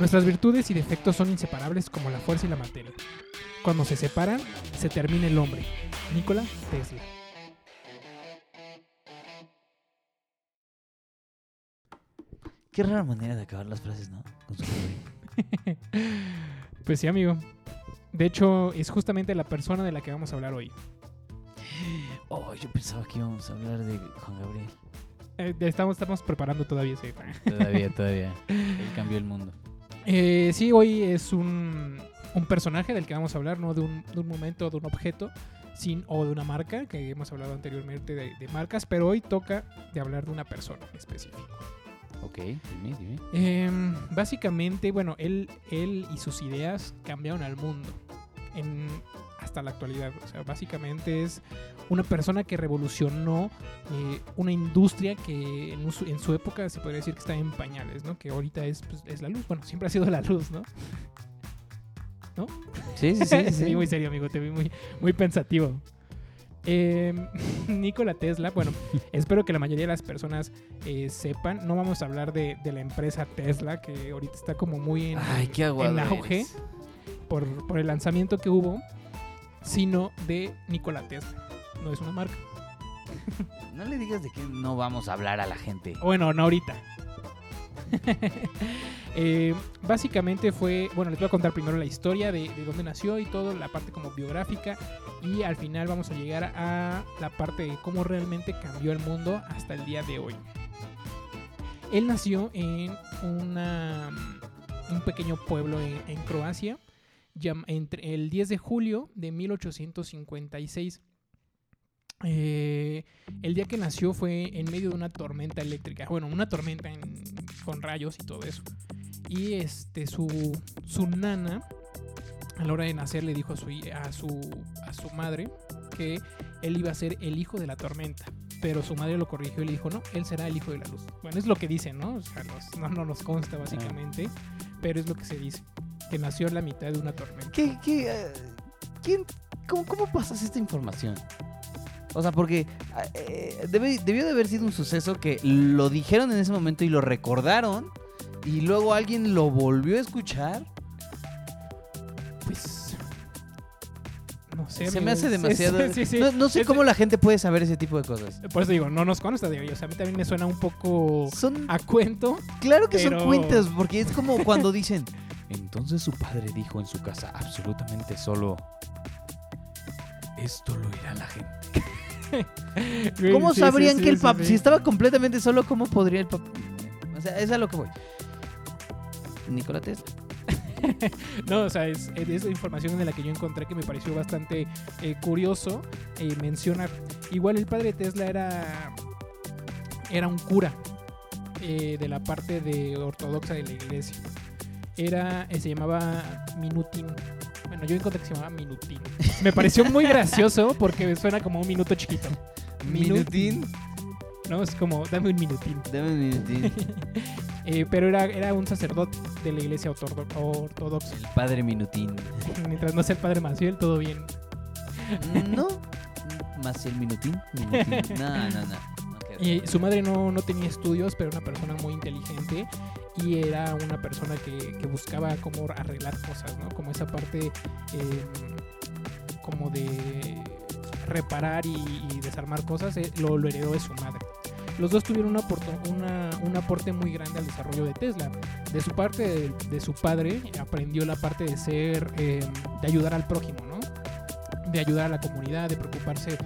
Nuestras virtudes y defectos son inseparables como la fuerza y la materia. Cuando se separan, se termina el hombre. Nikola Tesla. Qué rara manera de acabar las frases, ¿no? Con su. Pues sí, amigo. De hecho, es justamente la persona de la que vamos a hablar hoy. Oh, yo pensaba que íbamos a hablar de Juan Gabriel. Eh, estamos, estamos preparando todavía ese. Todavía, todavía. Él cambió el mundo. Eh, sí, hoy es un, un personaje del que vamos a hablar, no de un, de un momento, de un objeto, sin, o de una marca, que hemos hablado anteriormente de, de marcas, pero hoy toca de hablar de una persona específica. Ok, dime, dime. Em, básicamente, bueno, él, él y sus ideas cambiaron al mundo en, hasta la actualidad. O sea, básicamente es una persona que revolucionó eh, una industria que en, su- en su época se podría decir que está en pañales, ¿no? Que ahorita es, pues, es la luz. Bueno, siempre ha sido la luz, ¿no? Sí, sí, sí. Sí, sí. muy serio, amigo. Te vi muy, muy pensativo. Eh, Nikola Tesla, bueno, espero que la mayoría de las personas eh, sepan. No vamos a hablar de, de la empresa Tesla, que ahorita está como muy en, Ay, qué aguado en auge. Por, por el lanzamiento que hubo, sino de Nikola Tesla. No es una marca. No le digas de que no vamos a hablar a la gente. Bueno, no ahorita. Eh, básicamente fue, bueno, les voy a contar primero la historia de, de dónde nació y todo, la parte como biográfica y al final vamos a llegar a la parte de cómo realmente cambió el mundo hasta el día de hoy. Él nació en una, un pequeño pueblo en, en Croacia entre el 10 de julio de 1856. Eh, el día que nació fue en medio de una tormenta eléctrica. Bueno, una tormenta en- con rayos y todo eso. Y este, su, su nana, a la hora de nacer, le dijo a su, a, su, a su madre que él iba a ser el hijo de la tormenta. Pero su madre lo corrigió y le dijo, no, él será el hijo de la luz. Bueno, es lo que dicen, ¿no? O sea, nos- no, no nos consta básicamente, pero es lo que se dice. Que nació en la mitad de una tormenta. ¿Qué, qué, eh, quién, cómo, cómo pasas esta información? O sea, porque eh, debe- debió de haber sido un suceso que lo dijeron en ese momento y lo recordaron y luego alguien lo volvió a escuchar. Pues... No sé. Se me hace demasiado... Sí, sí, sí. No, no sé Es- cómo la gente puede saber ese tipo de cosas. Por eso digo, no nos consta, digo, y, o sea, a mí también me suena un poco Son... a cuento. Claro que pero- son cuentas, porque es como cuando dicen... Entonces su padre dijo en su casa absolutamente solo... Esto lo irá la gente. ¿Cómo Sí, sabrían sí, que el papá, sí. si estaba completamente solo, cómo podría el papá? O sea, es a lo que voy. Nikola Tesla. No, o sea, es, es la información de la que yo encontré que me pareció bastante eh, curioso eh, mencionar. Igual el padre de Tesla era, era un cura eh, de la parte de ortodoxa de la iglesia. Era, eh, se llamaba Minutín. Bueno, yo encontré que se llamaba Minutín. Me pareció muy gracioso porque suena como un minuto chiquito. Minutín. ¿No? Es como, dame un minutín. Dame un minutín. Eh, pero era, era un sacerdote de la iglesia ortodo- ortodoxa. El padre Minutín. Mientras no sea el padre Maciel, todo bien. No. Más el Minutín. Minutín. No, no, no. Y su madre no, no tenía estudios, pero era una persona muy inteligente y era una persona que, que buscaba cómo arreglar cosas, ¿no? Como esa parte eh, como de reparar y, desarmar cosas, eh, lo, heredó de su madre. Los dos tuvieron una una- un aporte muy grande al desarrollo de Tesla. De su parte, de, de su padre, aprendió la parte de ser, eh, de ayudar al prójimo, ¿no? De ayudar a la comunidad, de preocuparse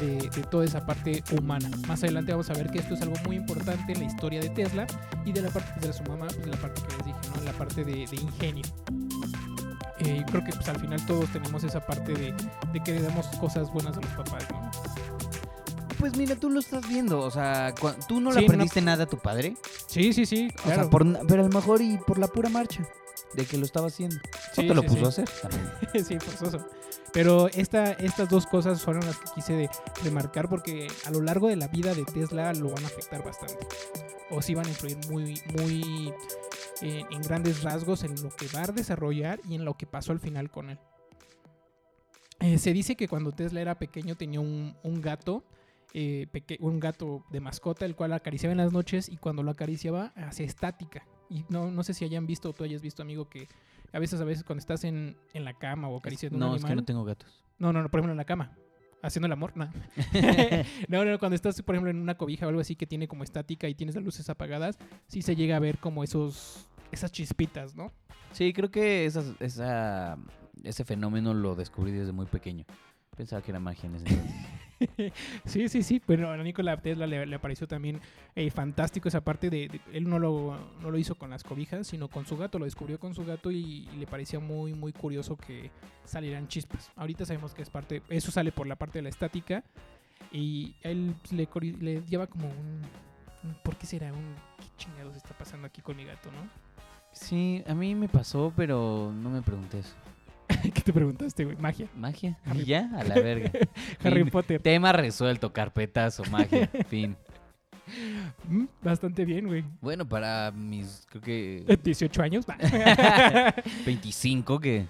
de, de toda esa parte humana. Más adelante vamos a ver que esto es algo muy importante en la historia de Tesla y de la parte pues, de su mamá, pues, de la parte que les dije, ¿no? La parte de, de ingenio. Eh, creo que pues, al final todos tenemos esa parte de, de que le damos cosas buenas a los papás, ¿no? Pues mira, tú lo estás viendo. O sea, tú no Sí, le no- aprendiste nada a tu padre. Sí, sí, sí. O Claro. sea, por, pero a lo mejor y por la pura marcha de que lo estaba haciendo. Sí, o te lo puso a hacer también. sí, forzoso. Pero esta, estas dos cosas fueron las que quise remarcar porque a lo largo de la vida de Tesla lo van a afectar bastante. O sí van a influir muy, muy eh, en grandes rasgos en lo que va a desarrollar y en lo que pasó al final con él. Eh, se dice que cuando Tesla era pequeño tenía un, un gato, eh, un gato de mascota, el cual acariciaba en las noches y cuando lo acariciaba hacía estática. Y no, no sé si hayan visto o tú hayas visto, amigo, que a veces, a veces cuando estás en, en la cama o acariciando un No, es animal. que no tengo gatos. No, no, no, por ejemplo en la cama. Haciendo el amor, no. no, no, cuando estás, por ejemplo, en una cobija o algo así que tiene como estática y tienes las luces apagadas, sí se llega a ver como esos, esas chispitas, ¿no? Sí, creo que esas- esa, ese fenómeno lo descubrí desde muy pequeño. Pensaba que era magia en ese entonces. Sí, sí, sí, pero a Nikola Tesla le, le pareció también eh, fantástico esa parte de, él no lo, no lo hizo con las cobijas, sino con su gato, lo descubrió con su gato y, le parecía muy, muy curioso que salieran chispas. Ahorita sabemos que es parte, eso sale por la parte de la estática y a él le, lleva como un, un- ¿por qué será? Un, ¿Qué chingados está pasando aquí con mi gato, no? Sí, a mí me pasó, pero no me pregunté eso. ¿Qué te preguntaste, güey? Magia. ¿Magia? Harry- ¿Y ya? A la verga. Harry Fin. Potter. Tema resuelto, carpetazo, magia, fin. Mm, bastante bien, güey. Bueno, para mis, creo que... Eh, 18 años. 25 que...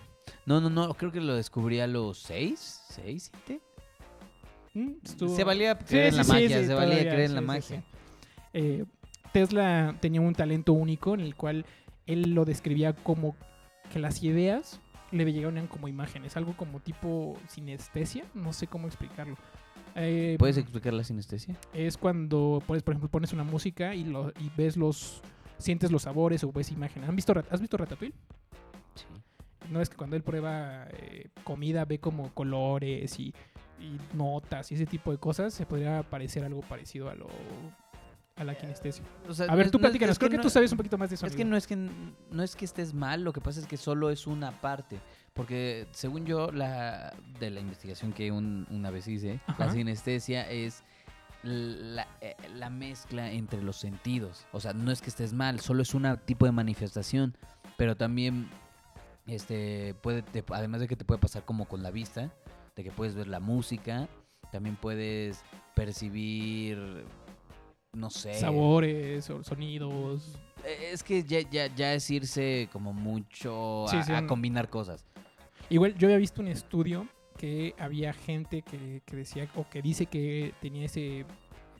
No, no, no, creo que lo descubrí a los 6, 6, 7. Mm, estuvo- Se valía Sí, creer en la sí, sí, magia, sí, se valía creer en sí, la sí, magia. sí. Eh, Tesla tenía un talento único en el cual él lo describía como que las ideas le llegaban como imágenes, algo como tipo sinestesia, no sé cómo explicarlo. Eh, ¿Puedes explicar la sinestesia? es cuando pones, por ejemplo, pones una música y, lo, y ves los sientes los sabores o ves imágenes. ¿Han visto, ¿Has visto Ratatouille? Sí. No es que cuando él prueba eh, comida ve como colores y, y notas y ese tipo de cosas, se podría parecer algo parecido a lo a la kinestesia. O sea, A ver, tú no platícanos, creo que, no- tú sabes un poquito más de eso. Es que no es que no es que estés mal, lo que pasa es que solo es una parte. Porque según yo, la de la investigación que un- una vez hice, Ajá. la sinestesia es la, eh, la mezcla entre los sentidos. O sea, no es que estés mal, solo es un tipo de manifestación. Pero también, este, puede, te- además de que te puede pasar como con la vista, de que puedes ver la música, también puedes percibir, no sé. Sabores sonidos. Eh, Es que ya, ya, ya es irse como mucho a, Sí, sí, a un- combinar cosas. Igual yo había visto un estudio que había gente que, que decía o que dice que tenía ese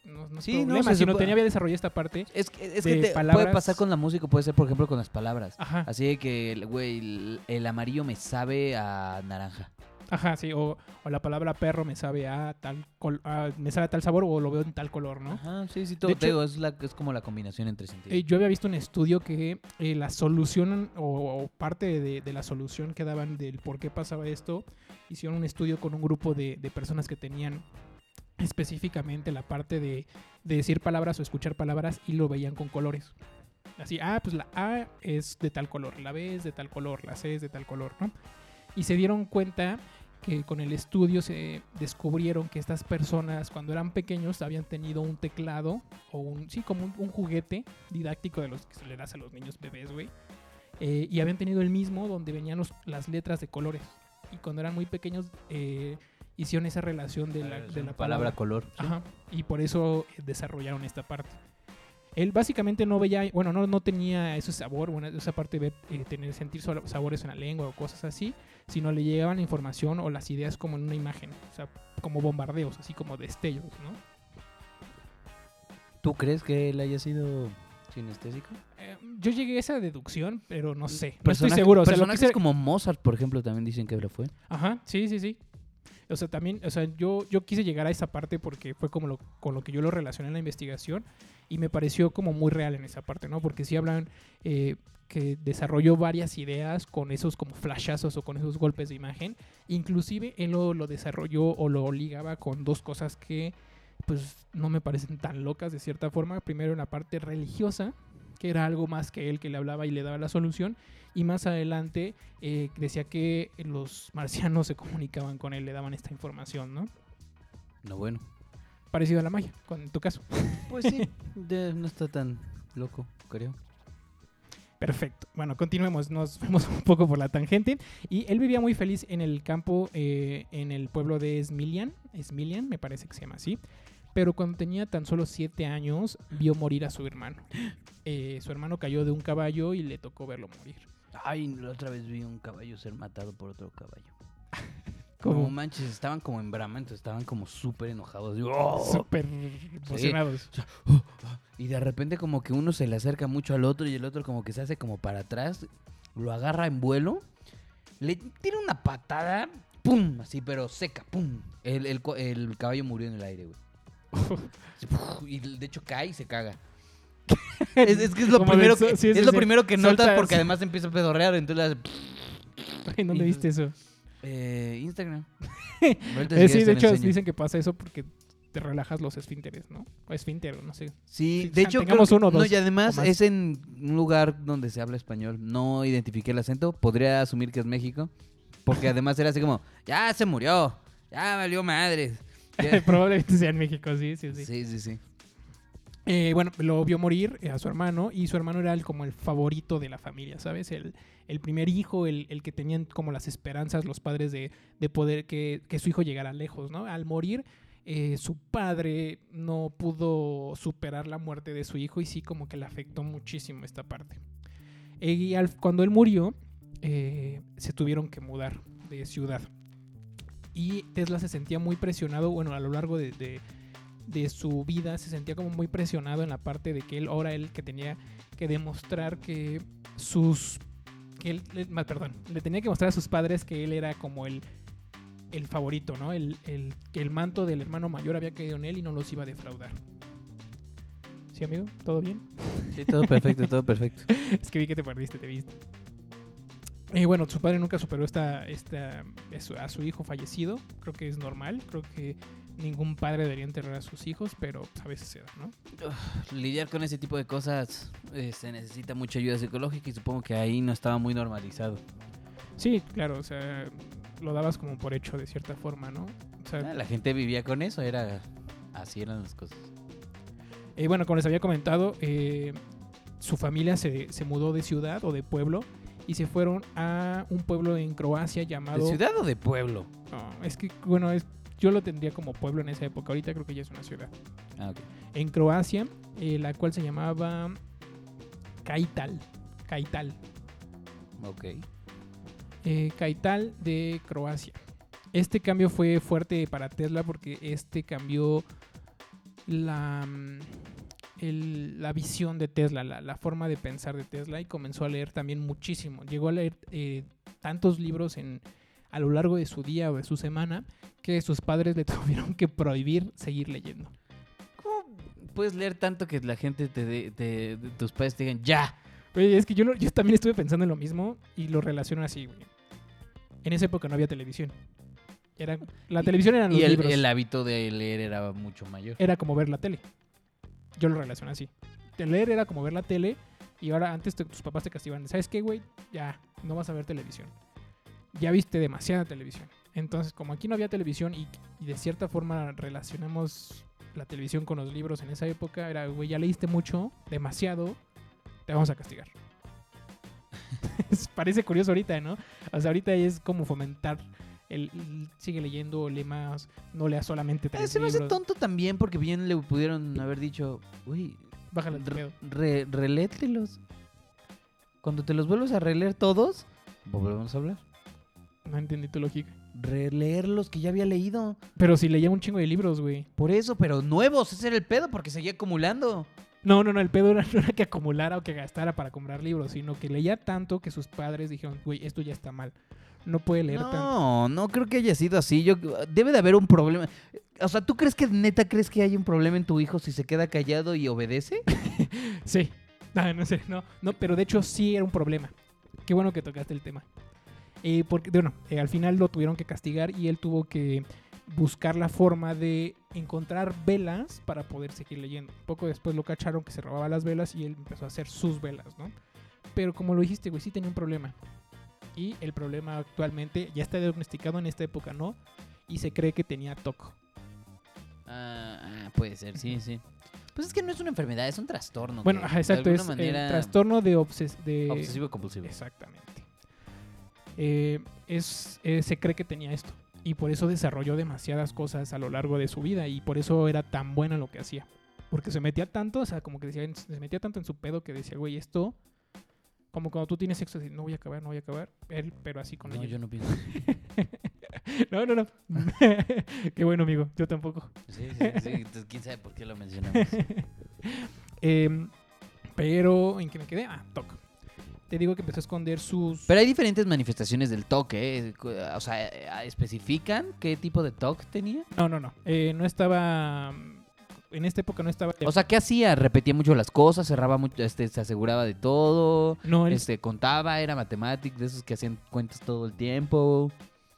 no, no Sí, no, problema, se sino supo- tenía había desarrollado esta parte. Es que, es De que te- palabras- puede pasar con la música, puede ser, por ejemplo, con las palabras. Ajá, Así que, güey, el, el amarillo me sabe a naranja. Ajá, sí, o, o la palabra perro me sabe a tal col- a- me sabe a tal sabor o lo veo en tal color, ¿no? Ajá, sí, sí, todo. Te hecho- digo, es, la, es como la combinación entre sentidos. Eh, yo había visto un estudio que eh, la solución o, o parte de, de la solución que daban del por qué pasaba esto, hicieron un estudio con un grupo de, de personas que tenían específicamente la parte de, de decir palabras o escuchar palabras y lo veían con colores. Así, ah, pues la A es de tal color, la B es de tal color, la C es de tal color, ¿no? Y se dieron cuenta que con el estudio se descubrieron que estas personas cuando eran pequeños habían tenido un teclado o un, sí, como un, un juguete didáctico de los que se le das a los niños bebés, güey. Eh, y habían tenido el mismo donde venían los- las letras de colores. Y cuando eran muy pequeños eh, hicieron esa relación de la, de la palabra color. sí. Ajá. Y por eso eh, desarrollaron esta parte. Él básicamente no veía, bueno, no, no tenía ese sabor, bueno, esa parte de eh, tener, sentir sabores en la lengua o cosas así, sino le llegaban la información o las ideas como en una imagen, o sea, como bombardeos, así como destellos, ¿no? ¿Tú crees que él haya sido sinestésico? Eh, yo llegué a esa deducción, pero no sé, no estoy Personaje- seguro. O sea, lo personajes quise- como Mozart, por ejemplo, también dicen que lo fue. Ajá, sí, sí, sí. O sea, también, o sea, yo, yo quise llegar a esa parte porque fue como lo, con lo que yo lo relacioné en la investigación y me pareció como muy real en esa parte, ¿no? Porque sí hablan eh, que desarrolló varias ideas con esos como flashazos o con esos golpes de imagen. Inclusive él lo, lo desarrolló o lo ligaba con dos cosas que pues no me parecen tan locas de cierta forma. Primero en la parte religiosa, que era algo más que él que le hablaba y le daba la solución. Y más adelante eh, decía que los marcianos se comunicaban con él, le daban esta información, ¿no? No, bueno. Parecido a la magia, con en tu caso. Pues sí, de- no está tan loco, creo. Perfecto. Bueno, continuemos. Nos fuimos un poco por la tangente. Y él vivía muy feliz en el campo, eh, en el pueblo de Smilian. Smilian, me parece que se llama así. Pero cuando tenía tan solo siete años, vio morir a su hermano. Eh, su hermano cayó de un caballo y le tocó verlo morir. Ay, la otra vez vi un caballo ser matado por otro caballo. No Como manches, estaban como en brama, entonces estaban como súper enojados. ¡oh! súper emocionados. Y de repente como que uno se le acerca mucho al otro y el otro como que se hace como para atrás, lo agarra en vuelo, le tira una patada, ¡pum! Así, pero seca, ¡pum! El, el caballo murió en el aire, güey. Y de hecho cae y se caga. Es, es que es lo de primero que, sí, es sí, lo sí. primero que notas porque además empieza a pedorrear, entonces ¿En dónde viste eso? eh, Instagram. Eh, sí, de hecho enseño. dicen que pasa eso porque te relajas los esfínteres, ¿no? O esfínter, no sé. Sí, de hecho, creo que- uno o no, dos y además es en un lugar donde se habla español. No identifiqué el acento, podría asumir que es México, porque además era así como, ya se murió, ya valió madres. Probablemente sea en México, sí, sí, sí. Sí, sí, sí. Eh, bueno, lo vio morir eh, a su hermano y su hermano era el, como el favorito de la familia, ¿sabes? El, el primer hijo, el, el que tenían como las esperanzas los padres de, de poder que, que su hijo llegara lejos, ¿no? Al morir, eh, su padre no pudo superar la muerte de su hijo y sí como que le afectó muchísimo esta parte. Eh, y al- cuando él murió, se tuvieron que mudar de ciudad. Y Tesla se sentía muy presionado, bueno, a lo largo de, de- de su vida se sentía como muy presionado en la parte de que él, ahora él que tenía que demostrar que sus... Que él, perdón, le tenía que mostrar a sus padres que él era como el, el favorito, ¿no? El, el- que el manto del hermano mayor había caído en él y no los iba a defraudar. ¿Sí, amigo? ¿Todo bien? Sí, todo perfecto, todo perfecto. es que vi que te perdiste, te viste. Y bueno, su padre nunca superó esta, esta, a su hijo fallecido. Creo que es normal. Creo que ningún padre debería enterrar a sus hijos, pero pues, a veces se da, ¿no? Lidiar con ese tipo de cosas eh, se necesita mucha ayuda psicológica y supongo que ahí no estaba muy normalizado. Sí, claro, o sea, lo dabas como por hecho de cierta forma, ¿no? O sea, Ah, La gente vivía con eso, era así eran las cosas. eh, bueno, como les había comentado, eh, su familia se, se mudó de ciudad o de pueblo y se fueron a un pueblo en Croacia llamado... ¿De ciudad o de pueblo? No, es que, bueno, es, yo lo tendría como pueblo en esa época. Ahorita creo que ya es una ciudad. Ah, ok. en Croacia, eh, la cual se llamaba Kaital. Kaital. Ok. Eh, Kaital de Croacia. Este cambio fue fuerte para Tesla porque este cambió la, mm, el- la visión de Tesla, la, la forma de pensar de Tesla y comenzó a leer también muchísimo. Llegó a leer eh, tantos libros en, a lo largo de su día o de su semana que sus padres le tuvieron que prohibir seguir leyendo. ¿Cómo puedes leer tanto que la gente te, de- te- de- tus padres te digan ya? Es que yo, también estuve pensando en lo mismo y lo relaciono así, güey. En esa época no había televisión. Era, la televisión eran los Y el, libros. el hábito de leer era mucho mayor. Era como ver la tele. Yo lo relaciono así. De leer era como ver la tele y ahora antes te- tus papás te castigaban. ¿Sabes qué, güey? Ya, no vas a ver televisión. Ya viste demasiada televisión. Entonces, como aquí no había televisión y, y de cierta forma relacionamos la televisión con los libros en esa época, era, güey, ya leíste mucho, demasiado, te vamos a castigar. Parece curioso ahorita, ¿no? O sea, ahorita es como fomentar el, el- sigue leyendo, lee más, no lea solamente Eh, tres se me hace libros. tonto también porque bien le pudieron haber dicho, uy, Bájale re- pedo. re- relételos. Cuando te los vuelves a releer todos, volvemos a hablar. No entendí tu lógica. Releer los que ya había leído. Pero si leía un chingo de libros, güey. Por eso, pero nuevos, ese era el pedo, porque seguía acumulando. No, no, no, el pedo era, no era que acumulara o que gastara para comprar libros, sino que leía tanto que sus padres dijeron, güey, esto ya está mal. No puede leer tanto. No, no creo que haya sido así. Yo debe de haber un problema. O sea, ¿tú crees que neta crees que hay un problema en tu hijo si se queda callado y obedece? Sí. No, no sé, no, no, pero de hecho sí era un problema. Qué bueno que tocaste el tema. Eh, porque, bueno, eh, al final lo tuvieron que castigar y él tuvo que buscar la forma de encontrar velas para poder seguir leyendo. Poco después lo cacharon que se robaba las velas y él empezó a hacer sus velas, ¿no? Pero como lo dijiste, güey, sí tenía un problema. Y el problema actualmente ya está diagnosticado en esta época, ¿no? Y se cree que tenía TOC. Ah, ah, puede ser, sí, sí. Pues es que no es una enfermedad, es un trastorno. Bueno, ajá, exacto, de es el manera trastorno de, obses de obsesivo compulsivo. Exactamente. Eh, es, eh, se cree que tenía esto. Y por eso desarrolló demasiadas cosas a lo largo de su vida. Y por eso era tan buena en lo que hacía. Porque se metía tanto, o sea, como que decía, se metía tanto en su pedo que decía, güey, esto. Como cuando tú tienes sexo, así, no voy a acabar, no voy a acabar. Él, pero así con No, yo no pienso. No, no, no. Qué bueno, amigo. Yo tampoco. Sí, sí, sí. Entonces, quién sabe por qué lo mencionamos. Em, pero, ¿en qué me quedé? Ah, TOC. Te digo que empezó a esconder sus... Pero hay diferentes manifestaciones del TOC, ¿eh? O sea, ¿especifican qué tipo de TOC tenía? No, no, no. Eh, no estaba... En esta época no estaba... O sea, ¿qué hacía? Repetía mucho las cosas, cerraba mucho, este, se aseguraba de todo, no, él este, contaba, era matemático, de esos que hacían cuentas todo el tiempo.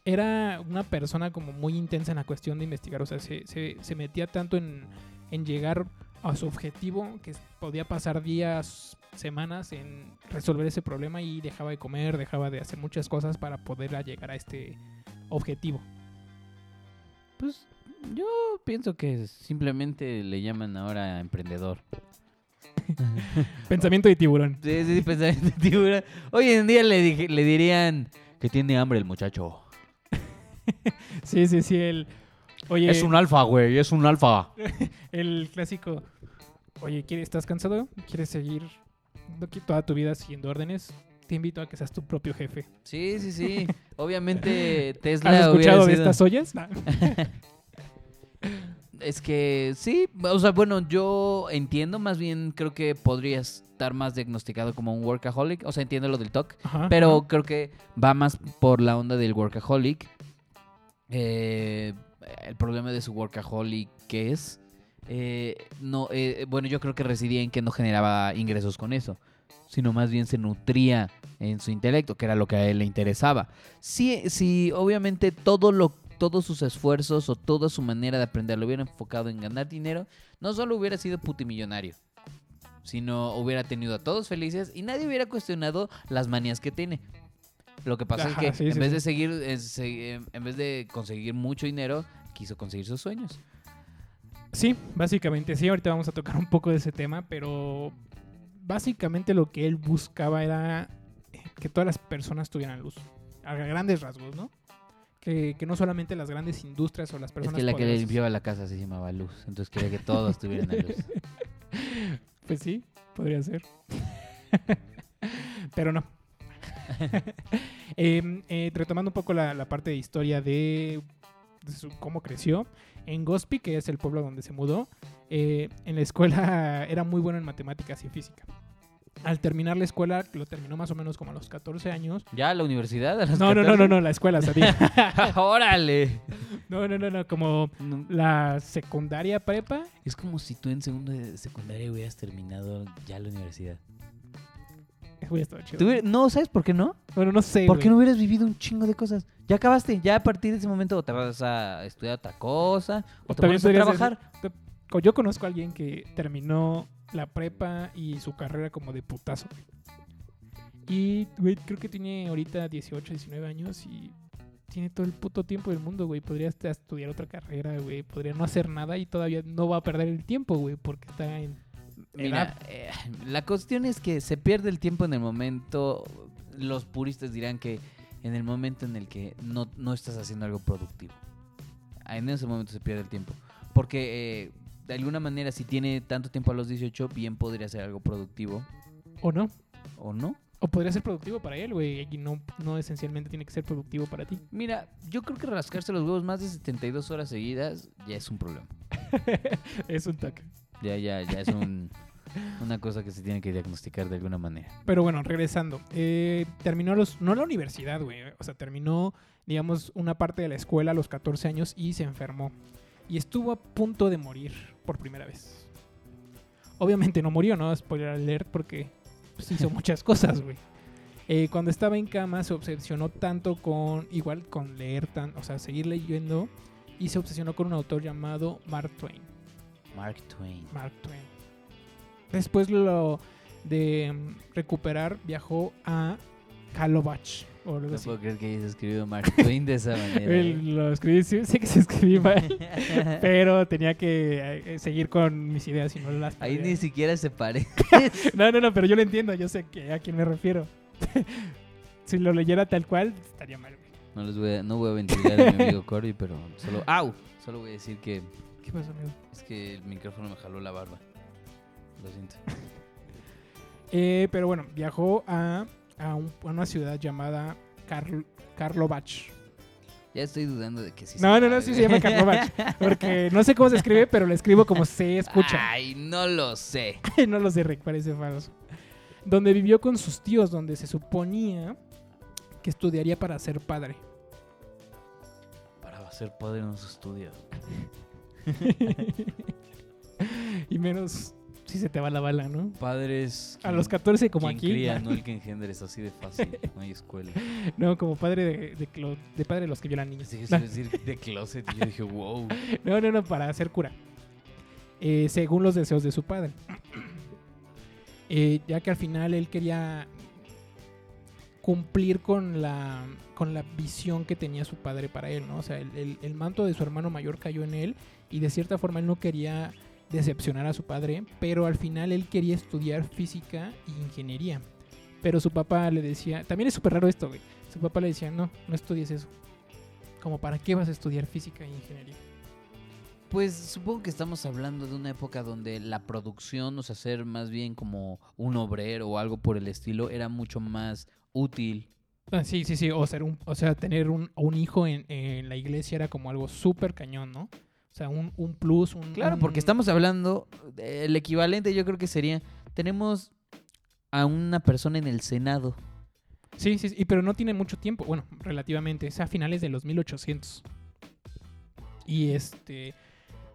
era una persona como muy intensa en la cuestión de investigar. O sea, se, se- se metía tanto en, en llegar a su objetivo que podía pasar días, semanas en resolver ese problema y dejaba de comer, dejaba de hacer muchas cosas para poder llegar a este objetivo. Pues yo pienso que simplemente le llaman ahora emprendedor. Pensamiento de tiburón. Sí, sí, sí, pensamiento de tiburón. Hoy en día le, dije- le dirían que tiene hambre el muchacho. Sí, sí, sí, el... Oye, Es un alfa, güey, es un alfa. el clásico... Oye, ¿quieres, ¿estás cansado? ¿Quieres seguir toda tu vida siguiendo órdenes? Te invito a que seas tu propio jefe. Sí, sí, sí. Obviamente Tesla ¿Has escuchado de sido- estas ollas? Nah. Es que sí, o sea, bueno, yo entiendo, más bien creo que podría estar más diagnosticado como un workaholic, o sea, entiendo lo del TOC, Ajá, pero ajá. creo que va más por la onda del workaholic. Eh, el problema de su workaholic que es, eh, no, eh, bueno, yo creo que residía en que no generaba ingresos con eso, sino más bien se nutría en su intelecto, que era lo que a él le interesaba. Sí, sí, obviamente todo lo todos sus esfuerzos o toda su manera de aprender lo hubiera enfocado en ganar dinero, no solo hubiera sido putimillonario, sino hubiera tenido a todos felices y nadie hubiera cuestionado las manías que tiene. Lo que pasa Ajá, es que sí, en sí, vez sí. de seguir, es- se- en vez de conseguir mucho dinero, quiso conseguir sus sueños. Sí, básicamente sí. Ahorita vamos a tocar un poco de ese tema, pero básicamente lo que él buscaba era que todas las personas tuvieran luz. A grandes rasgos, ¿no? Que, que no solamente las grandes industrias o las Es personas que la que le limpiaba la casa se llamaba Luz, entonces quería que todos tuvieran luz. Pues sí, podría ser. Pero no. Em, eh, retomando un poco la, la parte de historia de, de su- cómo creció. En Gospi, que es el pueblo donde se mudó, eh, en la escuela era muy bueno en matemáticas y física. Al terminar la escuela, lo terminó más o menos como a los 14 años. ¿Ya la universidad? ¿A los No, no, no, 14? no, no, la escuela, sabía. ¡Órale! No, no, no, no, como No, la secundaria prepa. Es como si tú en segundo de secundaria hubieras terminado ya la universidad. Chido. Hubiera- no, ¿sabes por qué no? Bueno, no sé. ¿Por qué no hubieras vivido un chingo de cosas? Ya acabaste, ya a partir de ese momento o te vas a estudiar otra cosa o te También vas a trabajar. Yo conozco a alguien que terminó la prepa y su carrera como de putazo. Y, güey, creo que tiene ahorita 18, 19 años y tiene todo el puto tiempo del mundo, güey. Podría estudiar otra carrera, güey. Podría no hacer nada y todavía no va a perder el tiempo, güey, porque está en... Mira, eh, la cuestión es que se pierde el tiempo en el momento. Los puristas dirán que en el momento en el que no, no estás haciendo algo productivo. En ese momento se pierde el tiempo. Porque eh, de alguna manera, si tiene tanto tiempo a los 18, bien podría ser algo productivo. ¿O no? ¿O no? O podría ser productivo para él, güey. Y no, no esencialmente tiene que ser productivo para ti. Mira, yo creo que rascarse los huevos más de 72 horas seguidas ya es un problema. es un toque. Ya, ya, ya es un- una cosa que se tiene que diagnosticar de alguna manera. Pero bueno, regresando. eh, terminó los. No la universidad, güey. O sea, terminó, digamos, una parte de la escuela a los 14 años y se enfermó. Y estuvo a punto de morir por primera vez. Obviamente no murió, ¿no? Spoiler alert, porque pues, hizo muchas cosas, güey. Eh, cuando estaba en cama se obsesionó tanto con, igual con leer, tan, o sea, seguir leyendo, y se obsesionó con un autor llamado Mark Twain. Mark Twain. Mark Twain. Después lo de mm, recuperar viajó a o algo No así. puedo creer que hayas escrito Mark Twain de esa manera. Él lo escribí, sí, sé que se escribí mal, pero tenía que eh, seguir con mis ideas y no las Ahí ni siquiera se parece. No, no, no, pero yo lo entiendo, yo sé que a quién me refiero. si lo leyera tal cual, estaría mal. No les voy a, no voy a ventilar a mi amigo Cory, pero solo. ¡Au! Solo voy a decir que ¿Qué pasa, amigo? es que el micrófono me jaló la barba. Lo siento. Eh, pero bueno, viajó a, a, un- a una ciudad llamada Karl, Karlovach. Ya estoy dudando de que sí No, se no, no, sí se llama Karlovac. Porque no sé cómo se escribe, pero lo escribo como se escucha. Ay, no lo sé. no lo sé, Rick, parece falso. Donde vivió con sus tíos, donde se suponía que estudiaría para ser padre. Para ser padre no se estudia. y menos si se te va la bala, ¿no? Padres. A los 14 como quien aquí. cría, ¿no? el que engendres, así de fácil. No hay escuela. No, como padre de, de, clo- de padre de los que violan niños. Que No, decir de closet y yo dije, wow. no, no, no, para ser cura. Eh, según los deseos de su padre. Eh, ya que al final él quería cumplir con la, con la visión que tenía su padre para él, ¿no? O sea, el, el- el manto de su hermano mayor cayó en él y de cierta forma él no quería decepcionar a su padre, pero al final él quería estudiar física e ingeniería. Pero su papá le decía, también es súper raro esto, güey. Su papá le decía, no, no estudies eso. Como, ¿para qué vas a estudiar física e ingeniería? Pues supongo que estamos hablando de una época donde la producción, o sea, ser más bien como un obrero o algo por el estilo, era mucho más útil. Ah, sí, sí, sí. O, ser un, o sea, tener un, un hijo en, en la iglesia era como algo súper cañón, ¿no? O sea, un, un plus, un... Claro, porque estamos hablando, el equivalente yo creo que sería, tenemos a una persona en el Senado. Sí, sí, sí, pero no tiene mucho tiempo. Bueno, relativamente. Es a finales de los 1800. Y este...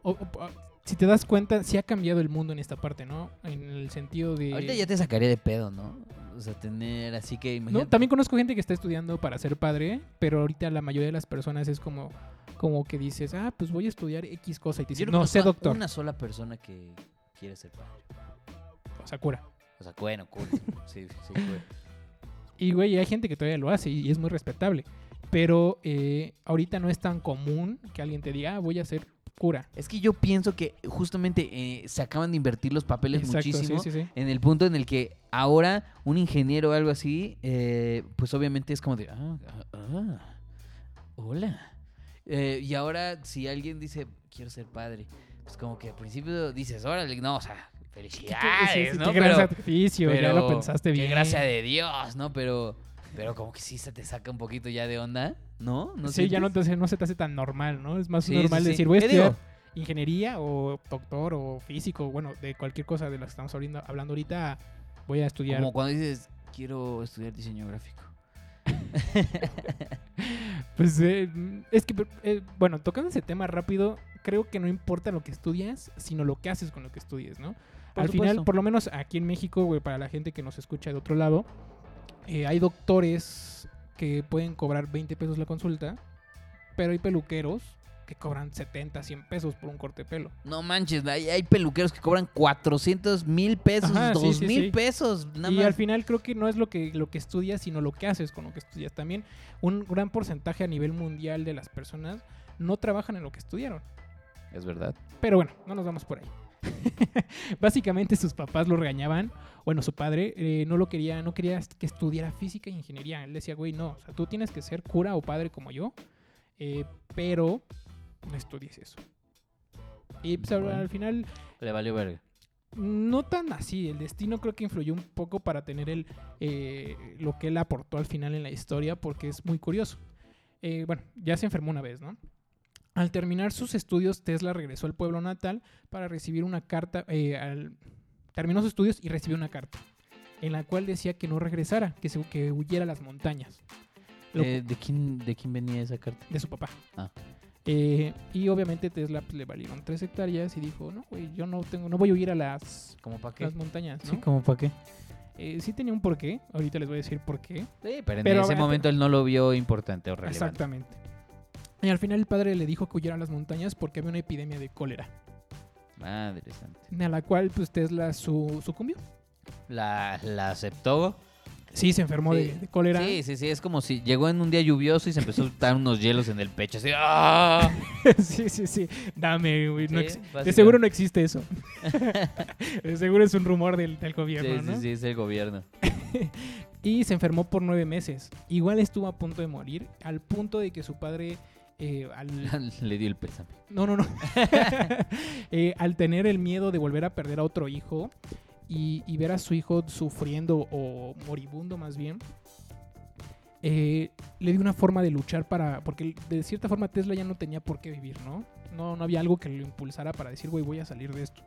o- o- o- si te das cuenta, sí ha cambiado el mundo en esta parte, ¿no? En el sentido de... Ahorita ya te sacaría de pedo, ¿no? O sea, tener así que No, también conozco gente que está estudiando para ser padre, pero ahorita la mayoría de las personas es como, como que dices, ah, pues voy a estudiar X cosa y te dicen, no sé doctor. Una sola persona que quiere ser padre. O sea, cura. O sea, bueno, cool. Sí, sí, cool. Y, güey, hay gente que todavía lo hace y es muy respetable. Pero eh, ahorita no es tan común que alguien te diga, ah, voy a ser cura. Es que yo pienso que justamente eh, se acaban de invertir los papeles Exacto, muchísimo. sí, sí, sí. En el punto en el que ahora un ingeniero o algo así, eh, pues obviamente es como de, ah, ah, ah, hola. Eh, y ahora si alguien dice, quiero ser padre, pues como que al principio dices, órale, no, o sea, Sí, felicidades, sí, ¿no? qué gran Pero, sacrificio, ya lo pensaste qué bien. gracia de Dios, ¿no? Pero, pero como que sí se te saca un poquito ya de onda, ¿no? ¿No sí, ya no, sientes? te, no se te hace tan normal, ¿no? Es más Sí, normal sí, sí. decir, voy a ¿Qué estudiar ingeniería o doctor o físico, bueno, de cualquier cosa de las que estamos hablando, hablando ahorita, voy a estudiar Como cuando dices, quiero estudiar diseño gráfico. Pues eh, es que, eh, bueno, tocando ese tema rápido, creo que no importa lo que estudias, sino lo que haces con lo que estudies, ¿no? Por Al final, por lo menos aquí en México, güey, para la gente que nos escucha de otro lado, eh, hay doctores que pueden cobrar 20 pesos la consulta, pero hay peluqueros que cobran 70, 100 pesos por un corte de pelo. No manches, hay, hay peluqueros que cobran 400 mil pesos, Ajá, sí, 2 sí, mil sí. pesos. Nada y más. al final creo que no es lo que, lo que estudias, sino lo que haces con lo que estudias. También un gran porcentaje a nivel mundial de las personas no trabajan en lo que estudiaron. Es verdad. Pero bueno, no nos vamos por ahí. Básicamente sus papás lo regañaban. Bueno, su padre eh, no lo quería, no quería que estudiara física e ingeniería. Él decía, güey, no, o sea, tú tienes que ser cura o padre como yo, eh, pero no estudies eso. Y pues, al- Bueno. al final, Le valió verga. no tan así. El destino creo que influyó un poco para tener el, eh, lo que él aportó al final en la historia, porque es muy curioso. Eh, bueno, ya se enfermó una vez, ¿no? Al terminar sus estudios, Tesla regresó al pueblo natal para recibir una carta. eh, al- terminó sus estudios y recibió una carta en la cual decía que no regresara, que, se, que huyera a las montañas. Lo- Eh, ¿de, quién, ¿De quién venía esa carta? de su papá. Ah. Eh, y obviamente Tesla pues, le valieron tres hectáreas y dijo, no, güey, yo no tengo, no voy a huir a las, ¿Cómo para qué? las montañas, ¿no? Sí, ¿cómo para qué? Eh, sí tenía un porqué, ahorita les voy a decir por qué. Sí, pero en Pero, ese momento él no lo vio importante o relevante. Exactamente. Y al final el padre le dijo que huyera a las montañas porque había una epidemia de cólera, Madre santa. a la cual pues Tesla su, sucumbió. ¿La, la aceptó? Sí, se enfermó Sí. de, de cólera. Sí, sí, sí. Es como si llegó en un día lluvioso y se empezó a dar unos hielos en el pecho. Así, ¡ah! sí, sí, sí. Dame, güey. no Sí, ex- de seguro no existe eso. de seguro es un rumor del, del gobierno, Sí, ¿no? sí, sí, es el gobierno. Y se enfermó por nueve meses. Igual estuvo a punto de morir, al punto de que su padre... eh, al, Le dio el pésame. No, no, no. Eh, al tener el miedo de volver a perder a otro hijo y, y ver a su hijo sufriendo o moribundo más bien, eh, le dio una forma de luchar para. Porque de cierta forma Tesla ya no tenía por qué vivir, ¿no? No, no había algo que lo impulsara para decir, güey, voy a salir de esto.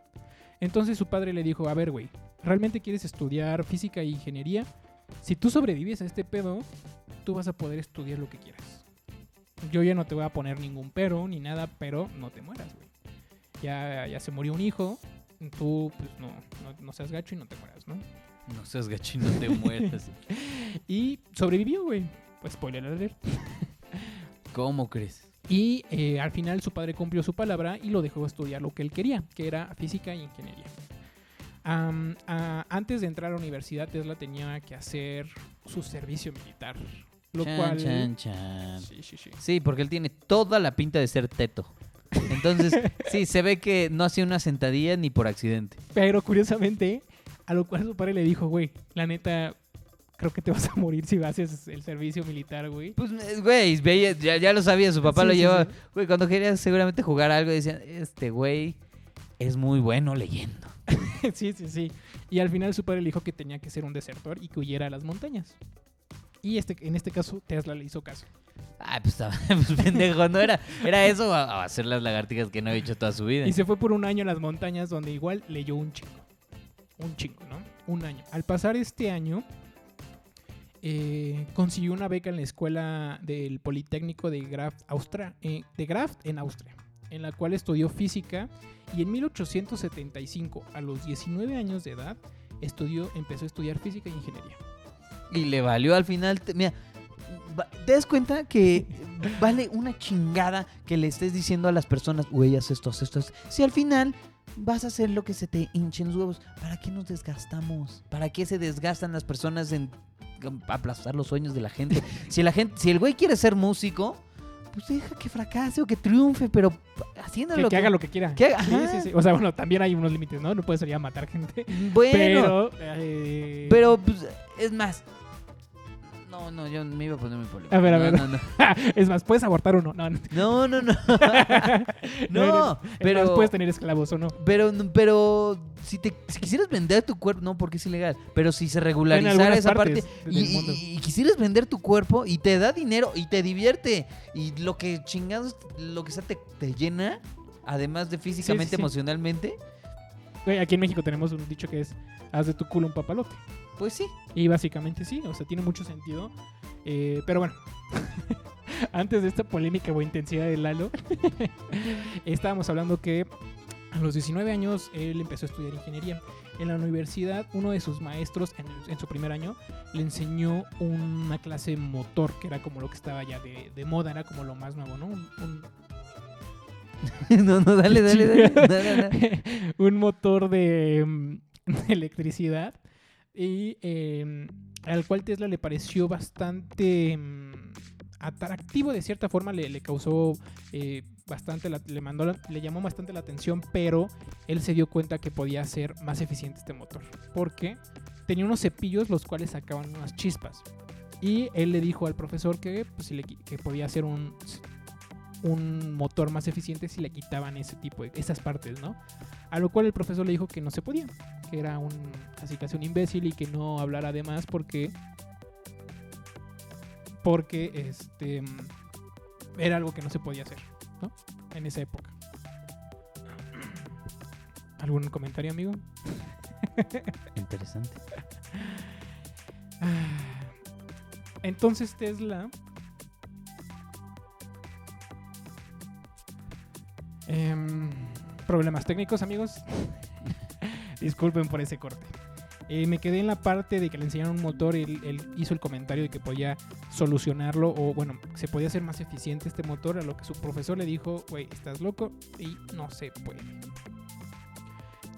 Entonces su padre le dijo, a ver, güey, ¿realmente quieres estudiar física e ingeniería? Si tú sobrevives a este pedo, tú vas a poder estudiar lo que quieras. Yo ya no te voy a poner ningún pero ni nada, pero no te mueras, güey. Ya, ya se murió un hijo, tú pues no, no, no seas gacho y no te mueras, ¿no? No seas gachino, te mueras. Y sobrevivió, güey. Pues spoiler alert. ¿Cómo crees? Y eh, al final su padre cumplió su palabra y lo dejó estudiar lo que él quería, que era física e ingeniería. Antes de entrar a la universidad, Tesla tenía que hacer su servicio militar. Lo Chan, cual... chan, chan. Sí, sí, sí. Sí, porque él tiene toda la pinta de ser teto. Entonces, sí, se ve que no hacía una sentadilla ni por accidente. Pero curiosamente, a lo cual su padre le dijo, güey, la neta, creo que te vas a morir si haces el servicio militar, güey. Pues, eh, güey, ya, ya lo sabía, su papá Sí, lo sí, llevaba. sí. Güey, cuando quería seguramente jugar algo, decían, este güey es muy bueno leyendo. sí, sí, sí. Y al final su padre le dijo que tenía que ser un desertor y que huyera a las montañas. Y este, en este caso, Tesla le hizo caso. Ah, pues estaba pues, pendejo, ¿no? Era, era eso a- hacer las lagartijas que no había hecho toda su vida. Y se fue por un año a las montañas donde igual leyó un chingo. Un chingo, ¿no? Un año. Al pasar este año, eh, consiguió una beca en la escuela del Politécnico de Graft, Austria, eh, de Graft en Austria, en la cual estudió física y en 1875, a los 19 años de edad, estudió, empezó a estudiar física e ingeniería. Y le valió al final. mira, ¿te das cuenta que vale una chingada que le estés diciendo a las personas, güey, haz esto, haz esto? haz-"? Si al final vas a hacer lo que se te hinchen los huevos, ¿para qué nos desgastamos? ¿Para qué se desgastan las personas en aplastar los sueños de la gente? Si la gente, si el güey quiere ser músico, pues deja que fracase o que triunfe, pero haciendo Que, lo que haga lo que quiera. que haga- Sí, sí, sí. O sea, bueno, también hay unos límites, ¿no? No puedes salir a matar gente. Bueno, Pero. eh, pero pues, es más. No, no, yo me iba a poner muy polémico. A ver, a No, ver. No, no. es más, puedes abortar uno. No, no. No, no, no. No, Es pero, más, puedes tener esclavos o no. pero, pero si te si quisieras vender tu cuerpo, no, porque es ilegal, pero si se regularizara esa parte y, y- mundo. y quisieras vender tu cuerpo y te da dinero y te divierte y lo que chingados, lo que sea te, te llena, además de físicamente, sí. emocionalmente, aquí en México tenemos un dicho que es: haz de tu culo un papalote. Pues sí. Y básicamente sí, o sea, tiene mucho sentido. Eh, pero bueno, antes de esta polémica o intensidad de Lalo, estábamos hablando que a los 19 años él empezó a estudiar ingeniería. En la universidad, uno de sus maestros en, su primer año le enseñó una clase motor, que era como lo que estaba ya de, de moda, era como lo más nuevo, ¿no? Un, un- no, no, dale, dale, dale. No. un motor de, mm, de electricidad y eh, al cual Tesla le pareció bastante mm, atractivo de cierta forma le, le causó eh, bastante la- le mandó la- le llamó bastante la atención pero él se dio cuenta que podía ser más eficiente este motor porque tenía unos cepillos los cuales sacaban unas chispas y él le dijo al profesor que, pues, si le que podía hacer un un motor más eficiente si le quitaban ese tipo de esas partes, ¿no? A lo cual el profesor le dijo que no se podía, que era un casi casi un imbécil y que no hablara de más porque porque este era algo que no se podía hacer, ¿no? En esa época. ¿Algún comentario, amigo? Interesante. Ah, Entonces Tesla. Em, problemas técnicos, amigos. Disculpen por ese corte. Eh, me quedé en la parte de que le enseñaron un motor y él, él hizo el comentario de que podía solucionarlo o, bueno, se podía hacer más eficiente este motor. A lo que su profesor le dijo, güey, estás loco y no se puede.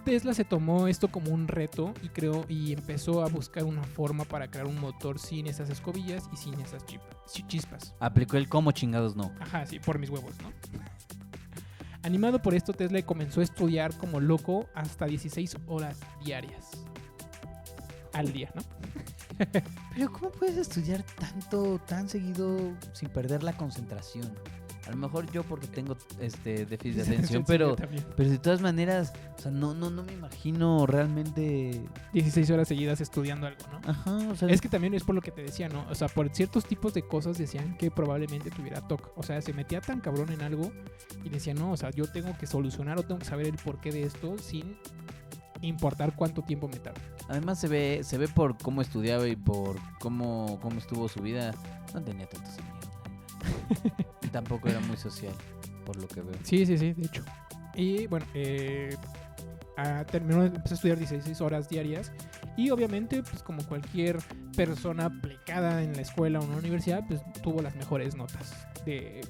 Tesla se tomó esto como un reto y creó y empezó a buscar una forma para crear un motor sin esas escobillas y sin esas chispas. Aplicó el cómo chingados no. Ajá, sí, por mis huevos, ¿no? Animado por esto, Tesla comenzó a estudiar como loco hasta 16 horas diarias. Al día, ¿no? Pero ¿cómo puedes estudiar tanto, tan seguido sin perder la concentración? A lo mejor yo porque tengo este déficit de atención, pero pero de todas maneras, o sea, no no no me imagino realmente 16 horas seguidas estudiando algo, ¿no? Ajá, o sea, Es que también es por lo que te decía, ¿no? O sea, por ciertos tipos de cosas decían que probablemente tuviera TOC. O sea, se metía tan cabrón en algo y decía, no, o sea, yo tengo que solucionar o tengo que saber el porqué de esto sin importar cuánto tiempo me tarde. además se ve se ve por cómo estudiaba y por cómo cómo estuvo su vida, no tenía tantos amigos. tampoco era muy social, por lo que veo. Sí, sí, sí, de hecho. Y bueno, eh, terminó, empezó a estudiar 16 horas diarias y obviamente, pues como cualquier persona aplicada en la escuela o en la universidad, pues tuvo las mejores notas de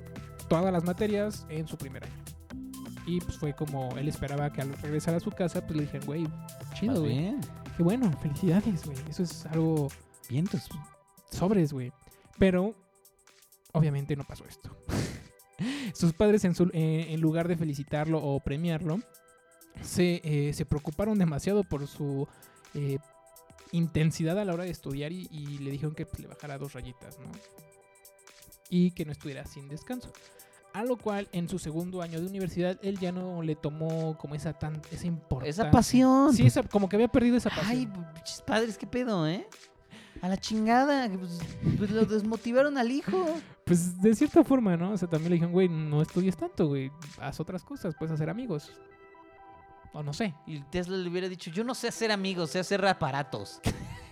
todas las materias en su primer año. Y pues fue como él esperaba que al regresar a su casa, pues le dijeran, güey, chido, güey. Qué bueno, felicidades, güey. Eso es algo vientos. sobres, güey. Pero obviamente no pasó esto. Sus padres, en, su- eh, en lugar de felicitarlo o premiarlo, se, eh, se preocuparon demasiado por su eh, intensidad a la hora de estudiar y, y le dijeron que pues, le bajara dos rayitas, ¿no? Y que no estuviera sin descanso. A lo cual, en su segundo año de universidad, él ya no le tomó como esa tan esa importancia. Esa pasión. Sí, esa, como que había perdido esa pasión. Ay, padres, qué pedo, ¿eh? A la chingada, pues, pues lo desmotivaron al hijo. Pues de cierta forma, ¿no? O sea, también le dijeron, güey, no estudies tanto, güey. Haz otras cosas, puedes hacer amigos. O no sé. Y Tesla le hubiera dicho, yo no sé hacer amigos, sé hacer aparatos.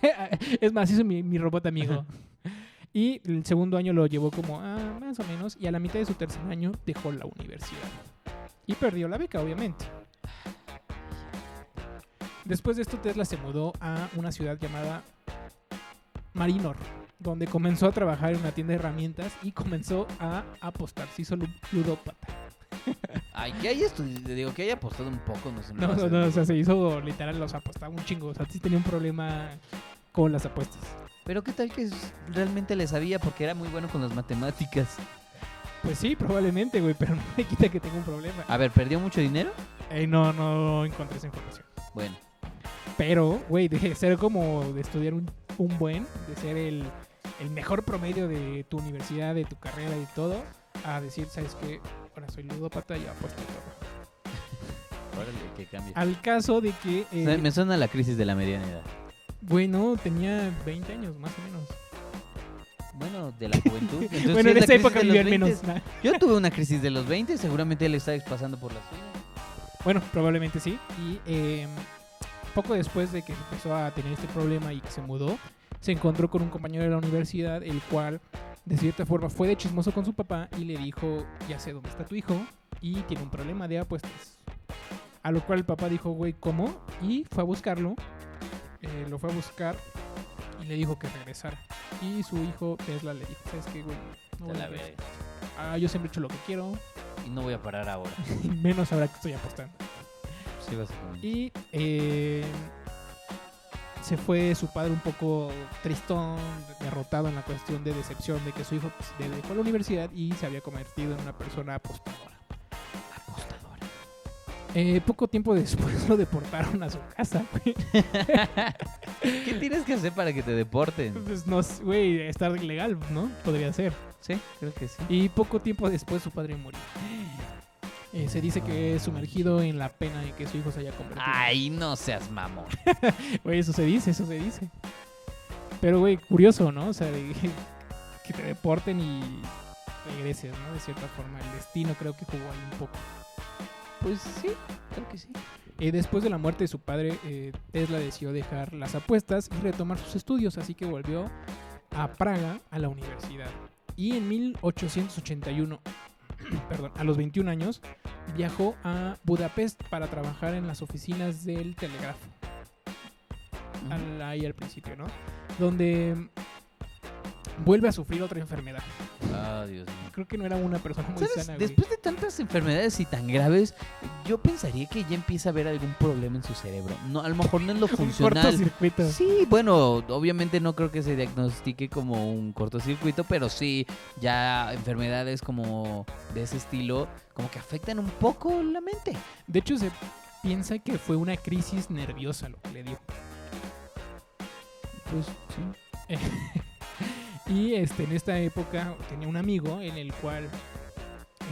es más, hizo mi, mi robot amigo. y el segundo año lo llevó como, ah, más o menos. Y a la mitad de su tercer año dejó la universidad. Y perdió la beca, obviamente. Después de esto, Tesla se mudó a una ciudad llamada Marinor, donde comenzó a trabajar en una tienda de herramientas y comenzó a apostar. Se hizo lu- ludópata. Ay, que haya digo que haya apostado un poco, no sé. No, no, no, o sea, se hizo literal, los apostaba un chingo. O sea, sí tenía un problema con las apuestas. Pero qué tal que realmente le sabía porque era muy bueno con las matemáticas. Pues sí, probablemente, güey, pero no me quita que tenga un problema. A ver, ¿perdió mucho dinero? Eh, no, no encontré esa información. Bueno, Pero, güey, de ser como de estudiar un, un buen, de ser el, el mejor promedio de tu universidad, de tu carrera y todo, a decir, ¿sabes qué? Ahora soy ludópata y apuesto todo. órale, que cambie. Al caso de que, eh, Me- Me suena la crisis de la mediana edad. güey, no, tenía 20 años, más o menos. Bueno, de la juventud. Entonces, bueno, en esa época vivían menos. 20. nah. Yo tuve una crisis de los 20, seguramente él está pasando por la suya. Bueno, probablemente sí. Y eh, poco después de que empezó a tener este problema y que se mudó, se encontró con un compañero de la universidad, el cual de cierta forma fue de chismoso con su papá y le dijo, ya sé dónde está tu hijo y tiene un problema de apuestas. A lo cual el papá dijo, güey, ¿cómo? Y fue a buscarlo, eh, lo fue a buscar y le dijo que regresara. Y su hijo Tesla le dijo, ¿sabes qué, güey? No voy a. Ah, yo siempre he hecho lo que quiero, Y no voy a parar ahora. menos ahora que estoy apostando. Sí. Y eh, se fue su padre un poco tristón, derrotado en la cuestión de decepción de que su hijo pues, le dejó la universidad y se había convertido en una persona apostadora. Apostadora. Eh, poco tiempo después lo deportaron a su casa, güey. ¿Qué tienes que hacer para que te deporten? Pues no, güey, estar ilegal, ¿no? Podría ser. Sí, creo que sí. Y poco tiempo después su padre murió. Eh, se dice que sumergido en la pena de que su hijo se haya convertido. Ay, no seas mamón. Güey, eso se dice, eso se dice. Pero, güey, curioso, ¿no? O sea, de- que te deporten y regreses, ¿no? De cierta forma. El destino creo que jugó ahí un poco. Pues sí, creo que sí. Eh, después de la muerte de su padre, eh, Tesla decidió dejar las apuestas y retomar sus estudios, así que volvió a Praga a la universidad. Y en 1881, perdón, a los 21 años, viajó a Budapest para trabajar en las oficinas del telégrafo. al- ahí al principio, ¿no? Donde vuelve a sufrir otra enfermedad. Ah, Dios mío. Creo que no era una persona muy ¿Sabes? sana, güey. Después de tantas enfermedades y tan graves, yo pensaría que ya empieza a haber algún problema en su cerebro. No, a lo mejor no en lo Un funcional. cortocircuito. Sí, bueno, obviamente no creo que se diagnostique como un cortocircuito, pero sí ya enfermedades como de ese estilo como que afectan un poco la mente. De hecho, se piensa que fue una crisis nerviosa lo que le dio. Pues sí. Y este, en esta época tenía un amigo en el cual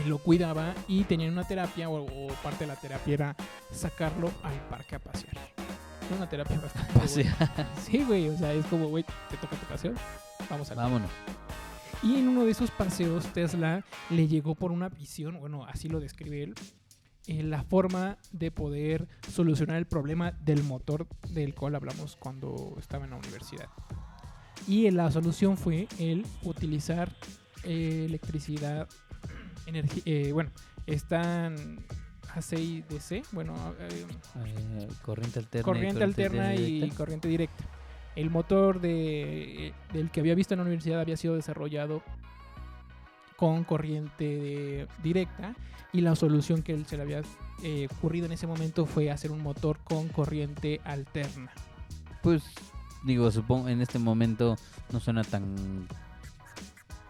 lo cuidaba y tenían una terapia o, o parte de la terapia era sacarlo al parque a pasear. Es una terapia bastante buena. Pasea. Sí, güey, o sea, es como, güey, te toca tu paseo. Vamos a Vámonos. y en uno de esos paseos, Tesla le llegó por una visión, bueno, así lo describe él, eh, la forma de poder solucionar el problema del motor del cual hablamos cuando estaba en la universidad. Y la solución fue el utilizar eh, electricidad, energi- eh, bueno, están AC y DC, bueno, eh, Eh, corriente alterna. y corriente alterna y corriente directa. El motor de, del que había visto en la universidad había sido desarrollado con corriente de- directa y la solución que él se le había ocurrido en ese momento fue hacer un motor con corriente alterna. Pues, digo, supongo en este momento no suena tan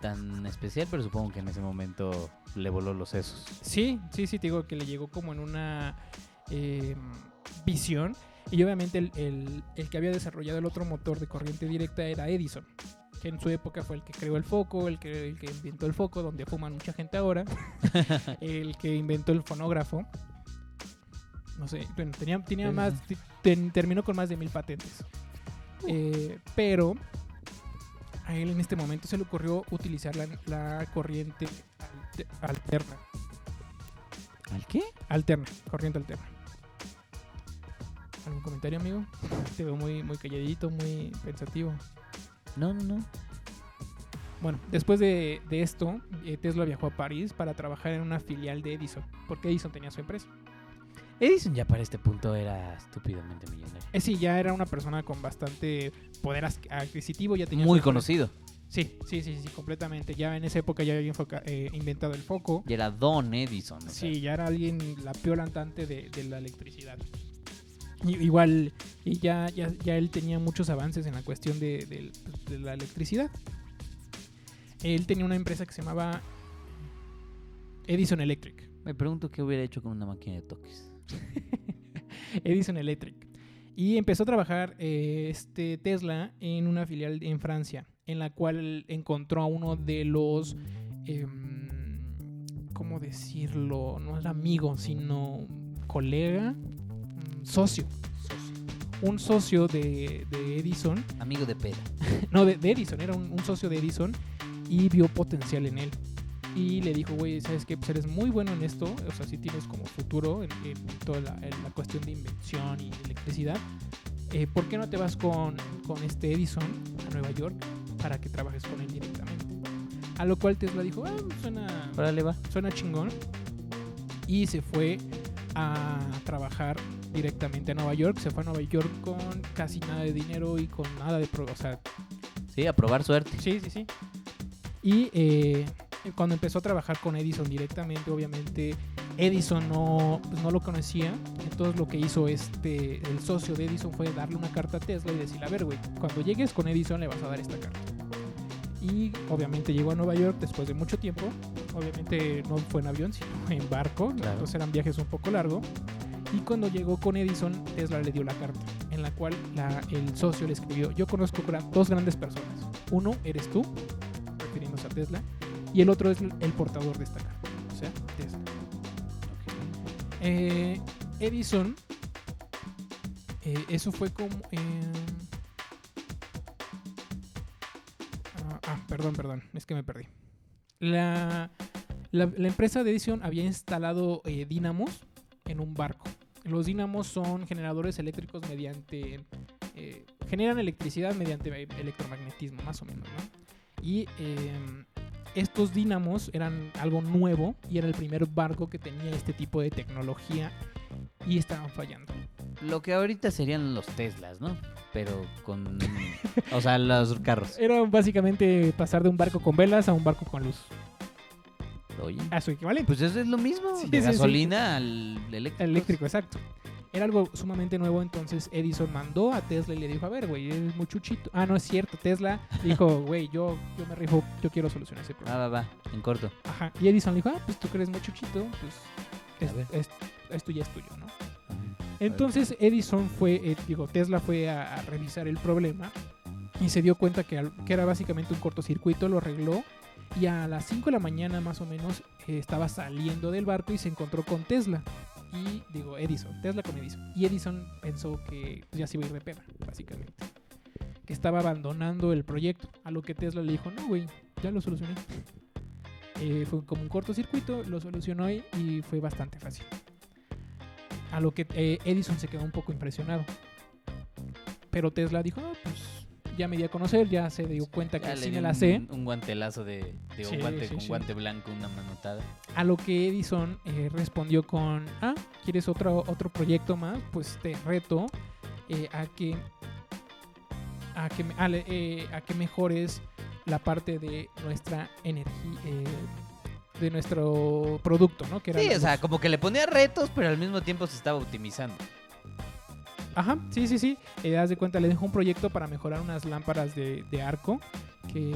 tan especial, pero supongo que en ese momento le voló los sesos. Sí, sí, sí, te digo que le llegó como en una eh, visión. Y obviamente el, el- el que había desarrollado el otro motor de corriente directa era Edison, que en su época fue el que creó el foco, el que, el que inventó el foco, donde fuman mucha gente ahora, el que inventó el fonógrafo. No sé, bueno, tenía, tenía más, ten- terminó con más de mil patentes. Eh, pero a él en este momento se le ocurrió utilizar la, la corriente alte- alterna. ¿Al qué? Alterna, corriente alterna. ¿Algún comentario, amigo? Te veo muy, muy calladito, muy pensativo. No, no, no. Bueno, después de, de esto, eh, Tesla viajó a París para trabajar en una filial de Edison, porque Edison tenía su empresa. Edison ya para este punto era estúpidamente millonario. Eh, sí, ya era una persona con bastante poder adquisitivo, ya tenía Muy conocido. Sí, sí, sí, sí, completamente. Ya en esa época ya había enfoca- eh, inventado el foco. Y era Don Edison. o sea, Sí, ya era alguien, la peor andante de, de la electricidad. Y- igual, y ya, ya, ya él tenía muchos avances en la cuestión de, de- de la electricidad. Él tenía una empresa que se llamaba Edison Electric. Me pregunto qué hubiera hecho con una máquina de toques. Edison Electric. Y empezó a trabajar eh, este Tesla en una filial en Francia, en la cual encontró a uno de los, em, ¿cómo decirlo? No era amigo, sino colega, mm, socio. Un socio de, de Edison, Amigo de peda. no, de, de Edison, era un, un socio de Edison y vio potencial en él. Y le dijo, güey, ¿sabes qué? Pues eres muy bueno en esto, o sea, sí tienes como futuro en, en toda la, en la cuestión de invención y electricidad. Eh, ¿Por qué no te vas con, con este Edison a Nueva York para que trabajes con él directamente? A lo cual Tesla dijo, ah, suena, Órale, va. suena chingón. Y se fue a trabajar directamente a Nueva York. Se fue a Nueva York con casi nada de dinero y con nada de... Pro o sea, Sí, a probar suerte. Sí, sí, sí. Y eh, cuando empezó a trabajar con Edison directamente, obviamente Edison no, pues, no lo conocía. Entonces lo que hizo este, el socio de Edison fue darle una carta a Tesla y decirle, a ver, güey, cuando llegues con Edison le vas a dar esta carta. Y obviamente llegó a Nueva York después de mucho tiempo. Obviamente no fue en avión, sino en barco. Claro. Entonces eran viajes un poco largos. Y cuando llegó con Edison, Tesla le dio la carta, en la cual la- el socio le escribió, yo conozco dos grandes personas. Uno eres tú, refiriéndose a Tesla, y el otro es el, portador de esta carta, o sea. Eh, Edison, eh, eso fue como... ah, ah, perdón, perdón, es que me perdí. La, la- empresa de Edison había instalado eh, dínamos en un barco. Los dínamos son generadores eléctricos mediante... generan electricidad mediante electromagnetismo, más o menos, ¿no? Y eh, estos dínamos eran algo nuevo y era el primer barco que tenía este tipo de tecnología y estaban fallando. Lo que ahorita serían los Teslas, ¿no? Pero con... o sea, los carros. Era básicamente pasar de un barco con velas a un barco con luz. Oye. A su equivalente. Pues eso es lo mismo. Sí, de sí, sí. gasolina al eléctrico. Eléctrico, exacto. Era algo sumamente nuevo, entonces Edison mandó a Tesla y le dijo, a ver, güey, eres muy chuchito. Ah, no es cierto, Tesla dijo, güey, yo, yo me rifo, yo quiero solucionar ese Ah, problema. va, va. En corto. Ajá. Y Edison le dijo, ah, pues tú eres muy chuchito, pues es- es- esto ya es tuyo, ¿no? Entonces Edison fue, eh, digo, Tesla fue a, a revisar el problema y se dio cuenta que, al- que era básicamente un cortocircuito, lo arregló y a las 5 de la mañana más o menos eh, estaba saliendo del barco y se encontró con Tesla. Y digo, Edison, Tesla con Edison. Y Edison pensó que pues, ya se iba a ir de pena, básicamente. Que estaba abandonando el proyecto. A lo que Tesla le dijo, no, güey, ya lo solucioné. Eh, fue como un cortocircuito, lo solucionó y, fue bastante fácil. A lo que eh, Edison se quedó un poco impresionado. Pero Tesla dijo, "Ah, pues ya me di a conocer, ya se dio cuenta que sí me la un, sé. un guantelazo de, de Sí, un guante sí, con sí. guante blanco, una manotada. A lo que Edison eh, respondió con, ah, ¿quieres otro, otro proyecto más? Pues te reto eh, a que a que, a eh, a que mejores la parte de nuestra energía, de nuestro producto, ¿no? Que Sí, o sea, como que le ponía retos, pero al mismo tiempo se estaba optimizando. Ajá, sí, sí, sí. Eh, haz de cuenta, le dejó un proyecto para mejorar unas lámparas de, de arco que,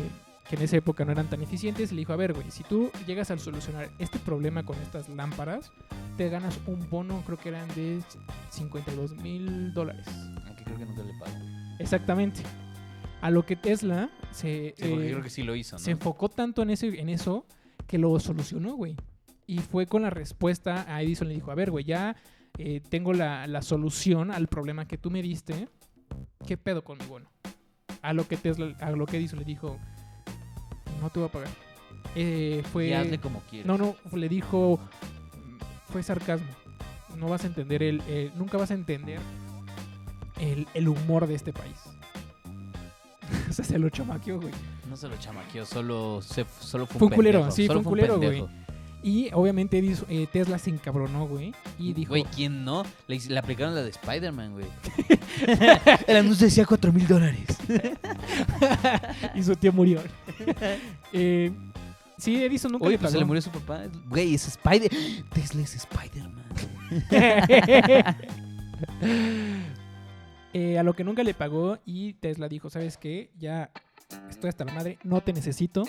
que en esa época no eran tan eficientes. Le dijo, a ver, güey, si tú llegas a solucionar este problema con estas lámparas, te ganas un bono, creo que eran de 52 mil dólares. Aunque creo que nunca le pagó. Exactamente. A lo que Tesla se, Sí, eh, creo que sí lo hizo, ¿no? se enfocó tanto en, ese, en eso que lo solucionó, güey. Y fue con la respuesta a Edison. Le dijo, a ver, güey, ya eh, tengo la, la solución al problema que tú me diste. ¿Qué pedo con mi bono? A lo que Tesla, a lo que Edison le dijo, no te voy a pagar. Eh, fue... Y hazle como quieras. No, no, le dijo, fue sarcasmo. No vas a entender el, el- nunca vas a entender el, el humor de este país. o sea, se lo chamaqueó, güey. No se lo chamaqueó, solo, se, solo fue, Fue un culero, pendejo, sí, solo fue un culero, güey. Y obviamente Edison- eh, Tesla se encabronó, güey. Y dijo, Güey, ¿quién no? Le, aplicaron la de Spider-Man, güey. El anuncio decía 4 mil dólares. y su tío murió. Eh, sí, Edison nunca Oye, le pues se pagó. le murió su papá. Güey, es Spider... Tesla es Spider-Man. Eh, a lo que nunca le pagó y Tesla dijo, ¿sabes qué? Ya estoy hasta la madre, no te necesito,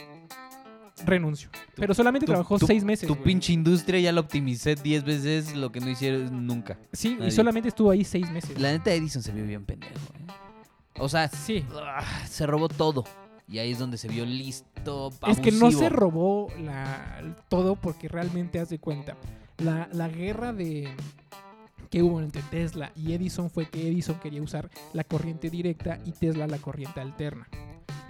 renuncio. Pero solamente tu- trabajó tu- seis meses. Tu güey. pinche industria ya la optimicé 10 veces lo que no hicieron nunca. Sí, y solamente estuvo ahí seis meses. La neta Edison se vio bien pendejo, ¿eh? O sea, Sí. ah, se robó todo. Y ahí es donde se vio listo, Es que no abusivo. se robó la, todo porque realmente haz de cuenta. La, la guerra de que hubo entre Tesla y Edison fue que Edison quería usar la corriente directa y Tesla la corriente alterna.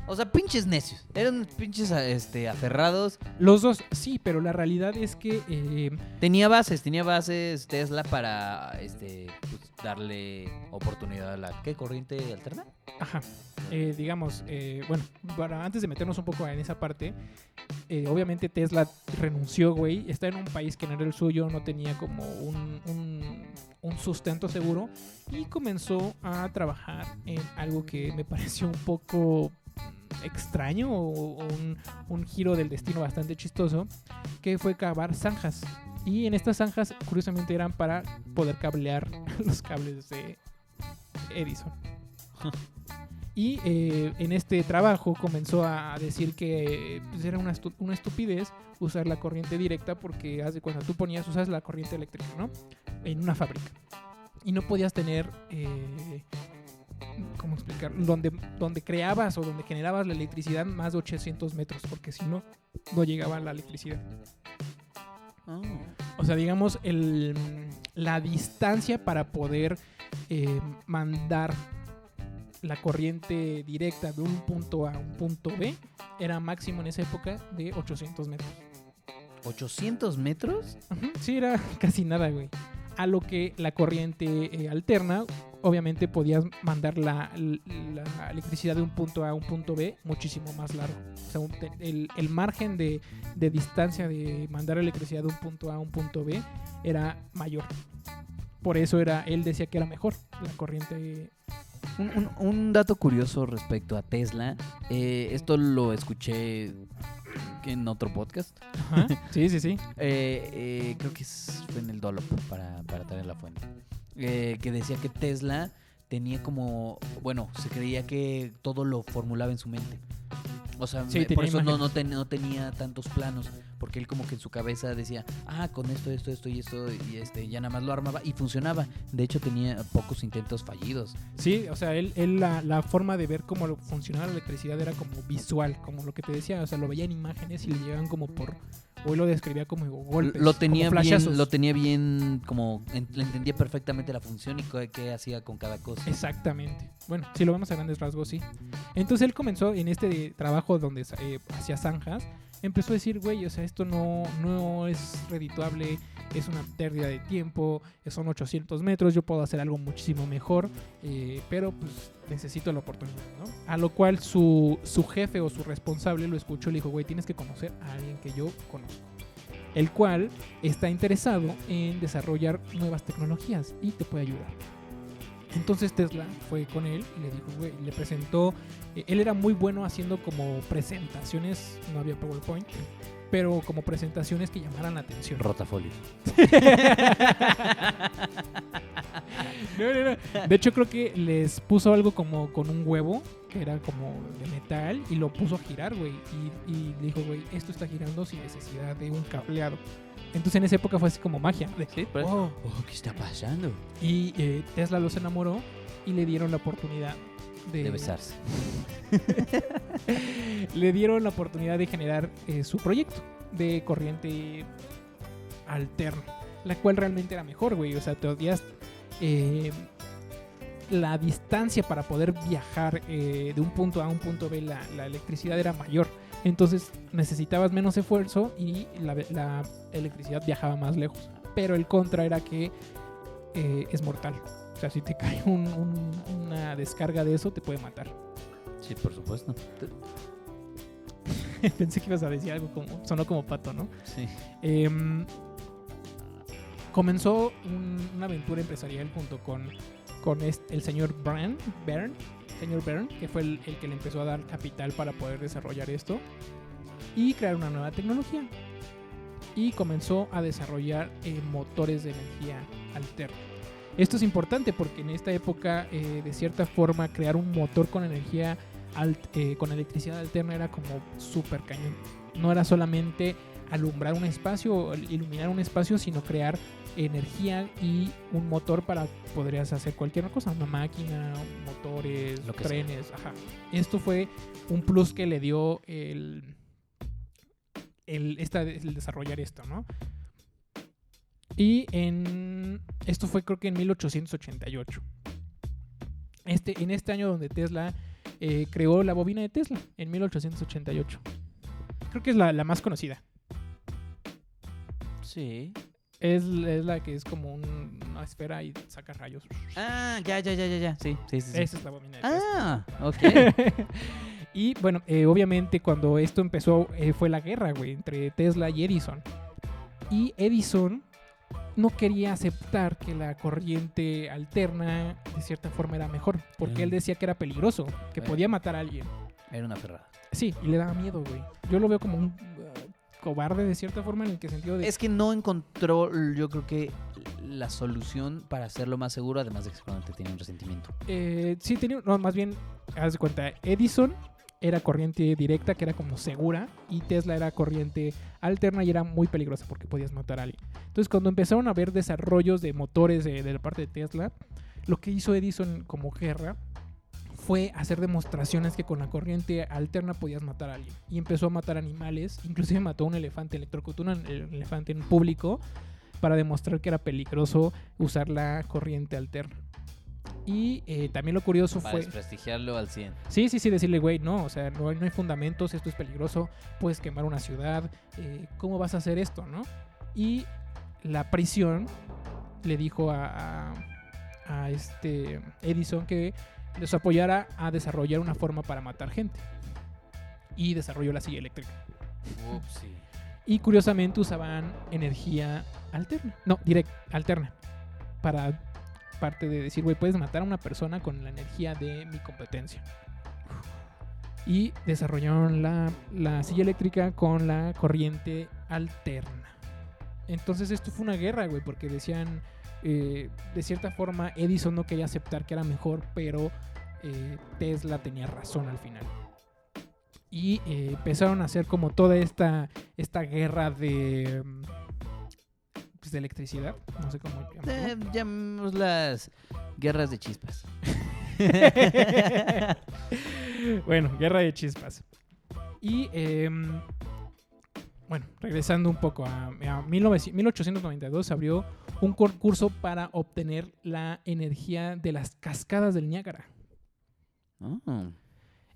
O sea, pinches necios. Eran pinches este, aferrados. Los dos, sí, pero la realidad es que eh, Tenía bases, tenía bases Tesla para este pues, darle oportunidad a la ¿qué corriente alterna? Ajá. Eh, digamos, eh, bueno, para, antes de meternos un poco en esa parte, obviamente Tesla renunció, güey. Está en un país que no era el suyo, no tenía como un, un- un sustento seguro y comenzó a trabajar en algo que me pareció un poco extraño o, o un, un giro del destino bastante chistoso, que fue cavar zanjas. Y en estas zanjas, curiosamente, eran para poder cablear los cables de Edison. Y eh, en este trabajo comenzó a decir que pues, era una, estu- una estupidez usar la corriente directa porque haz de cuando tú ponías, usas la corriente eléctrica, ¿no? En una fábrica. Y no podías tener, eh, ¿cómo explicar? Donde, donde creabas o donde generabas la electricidad más de 800 metros, porque si no, no llegaba la electricidad. O sea, digamos, el, la distancia para poder eh, mandar la corriente directa de un punto A a un punto B era máximo en esa época de 800 metros. ¿800 metros? Sí, era casi nada, güey. A lo que la corriente eh, alterna, obviamente podías mandar la, la electricidad de un punto A a un punto B muchísimo más largo. O sea, un- el, el margen de, de distancia de mandar electricidad de un punto A a un punto B era mayor. Por eso era, él decía que era mejor la corriente. Un, un- un dato curioso respecto a Tesla. eh, esto lo escuché en otro podcast. Ajá. Sí, sí, sí. Eh, eh, creo que fue en el Dolop para, para tener la fuente. Eh, que decía que Tesla tenía como. Bueno, se creía que todo lo formulaba en su mente. O sea, Sí, por eso no, no, ten- no tenía tantos planos. Porque él como que en su cabeza decía, ah, con esto, esto, esto y esto, y este, ya nada más lo armaba y funcionaba. De hecho, tenía pocos intentos fallidos. Sí, o sea, él, él la, la forma de ver cómo funcionaba la electricidad era como visual, como lo que te decía, o sea, lo veía en imágenes y le llegaban como por él lo describía como golpes. lo tenía como bien, lo tenía bien, como le entendía perfectamente la función y qué, qué hacía con cada cosa. Exactamente. Bueno, si lo vemos a grandes rasgos, sí. Entonces él comenzó en este trabajo donde eh, hacía zanjas. Empezó a decir, güey, o sea, esto no, no es redituable, es una pérdida de tiempo, son 800 metros, yo puedo hacer algo muchísimo mejor, eh, pero pues necesito la oportunidad, ¿no? A lo cual su, su jefe o su responsable lo escuchó y le dijo, güey, tienes que conocer a alguien que yo conozco. El cual está interesado en desarrollar nuevas tecnologías y te puede ayudar. Entonces Tesla fue con él y le dijo, güey, le presentó. eh, él era muy bueno haciendo como presentaciones, no había PowerPoint, pero como presentaciones que llamaran la atención. Rotafolio. No, no, no. De hecho, creo que les puso algo como con un huevo, que era como de metal, y lo puso a girar, güey. Y, y dijo, güey, esto está girando sin necesidad de un cableado. Entonces en esa época fue así como magia. de, Sí. "Oh". Oh, ¿qué está pasando? Y eh, Tesla los enamoró y le dieron la oportunidad de, De besarse. le dieron la oportunidad de generar eh, su proyecto de corriente alterna, la cual realmente era mejor, güey. O sea, te odias eh, la distancia para poder viajar eh, de un punto A a un punto B, la, la electricidad era mayor. Entonces necesitabas menos esfuerzo y la, la electricidad viajaba más lejos. Pero el contra era que es mortal. O sea, si te cae un- un- una descarga de eso, te puede matar. Sí, por supuesto. Pensé que ibas a decir algo como. Sonó como pato, ¿no? Sí. Em, comenzó un- una aventura empresarial junto con, con este- el señor Byrne, Byrne, señor Byrne, que fue el, el que le empezó a dar capital para poder desarrollar esto y crear una nueva tecnología. Y comenzó a desarrollar eh, motores de energía alterna. Esto es importante porque en esta época, eh, de cierta forma, crear un motor con energía alt- eh, con electricidad alterna era como súper cañón. No era solamente alumbrar un espacio, iluminar un espacio, sino crear energía y un motor para podrías hacer cualquier cosa, una máquina, motores, Lo que trenes, ajá. Esto fue un plus que le dio el, el, esta, el desarrollar esto, ¿no? Y en esto fue creo que en 1888. Este, en este año donde Tesla eh, creó la bobina de Tesla, en 1888. Creo que es la, la más conocida. Sí. Es, es la que es como un- una esfera y saca rayos. Ah, ya, ya, ya, ya, ya. Sí, sí, sí. sí. Esa es la bobina de Tesla. Ah, ok. y bueno, eh, obviamente cuando esto empezó eh, fue la guerra, güey, entre Tesla y Edison. Y Edison no quería aceptar que la corriente alterna de cierta forma era mejor, porque Mm. él decía que era peligroso, que Eh. podía matar a alguien. Era una ferrada. Sí, y le daba miedo, güey. Yo lo veo como un uh, cobarde de cierta forma en el que sentido de... Es que no encontró, yo creo que, la solución para hacerlo más seguro, además de que seguramente tiene un resentimiento. Eh, sí, tenía. No, más bien, haz de cuenta, Edison era corriente directa, que era como segura, y Tesla era corriente alterna y era muy peligrosa porque podías matar a alguien. Entonces, cuando empezaron a haber desarrollos de motores de, la parte de Tesla, lo que hizo Edison como guerra fue hacer demostraciones que con la corriente alterna podías matar a alguien. Y empezó a matar animales, inclusive mató a un elefante, electrocutó un elefante en público para demostrar que era peligroso usar la corriente alterna. Y eh, también lo curioso Para fue... desprestigiarlo al 100. Sí, sí, sí, decirle, güey, no, o sea, no, hay- no hay fundamentos, esto es peligroso, puedes quemar una ciudad, eh, ¿cómo vas a hacer esto, no? Y la prisión le dijo a, a- a este Edison que les apoyara a desarrollar una forma para matar gente. Y desarrolló la silla eléctrica. Upsi. Y curiosamente usaban energía alterna. No, direct, alterna. Para parte de decir, güey, puedes matar a una persona con la energía de mi competencia. Y desarrollaron la, la silla eléctrica con la corriente alterna. Entonces esto fue una guerra, güey, porque decían, eh, de cierta forma, Edison no quería aceptar que era mejor, pero eh, Tesla tenía razón al final. Y eh, empezaron a hacer como toda esta, esta guerra de, mm, de electricidad, no sé cómo. Eh, llamémoslas guerras de chispas. bueno, guerra de chispas. Y em, bueno, regresando un poco a, a 1900 1892 se abrió un concurso para obtener la energía de las cascadas del Niágara. Ah,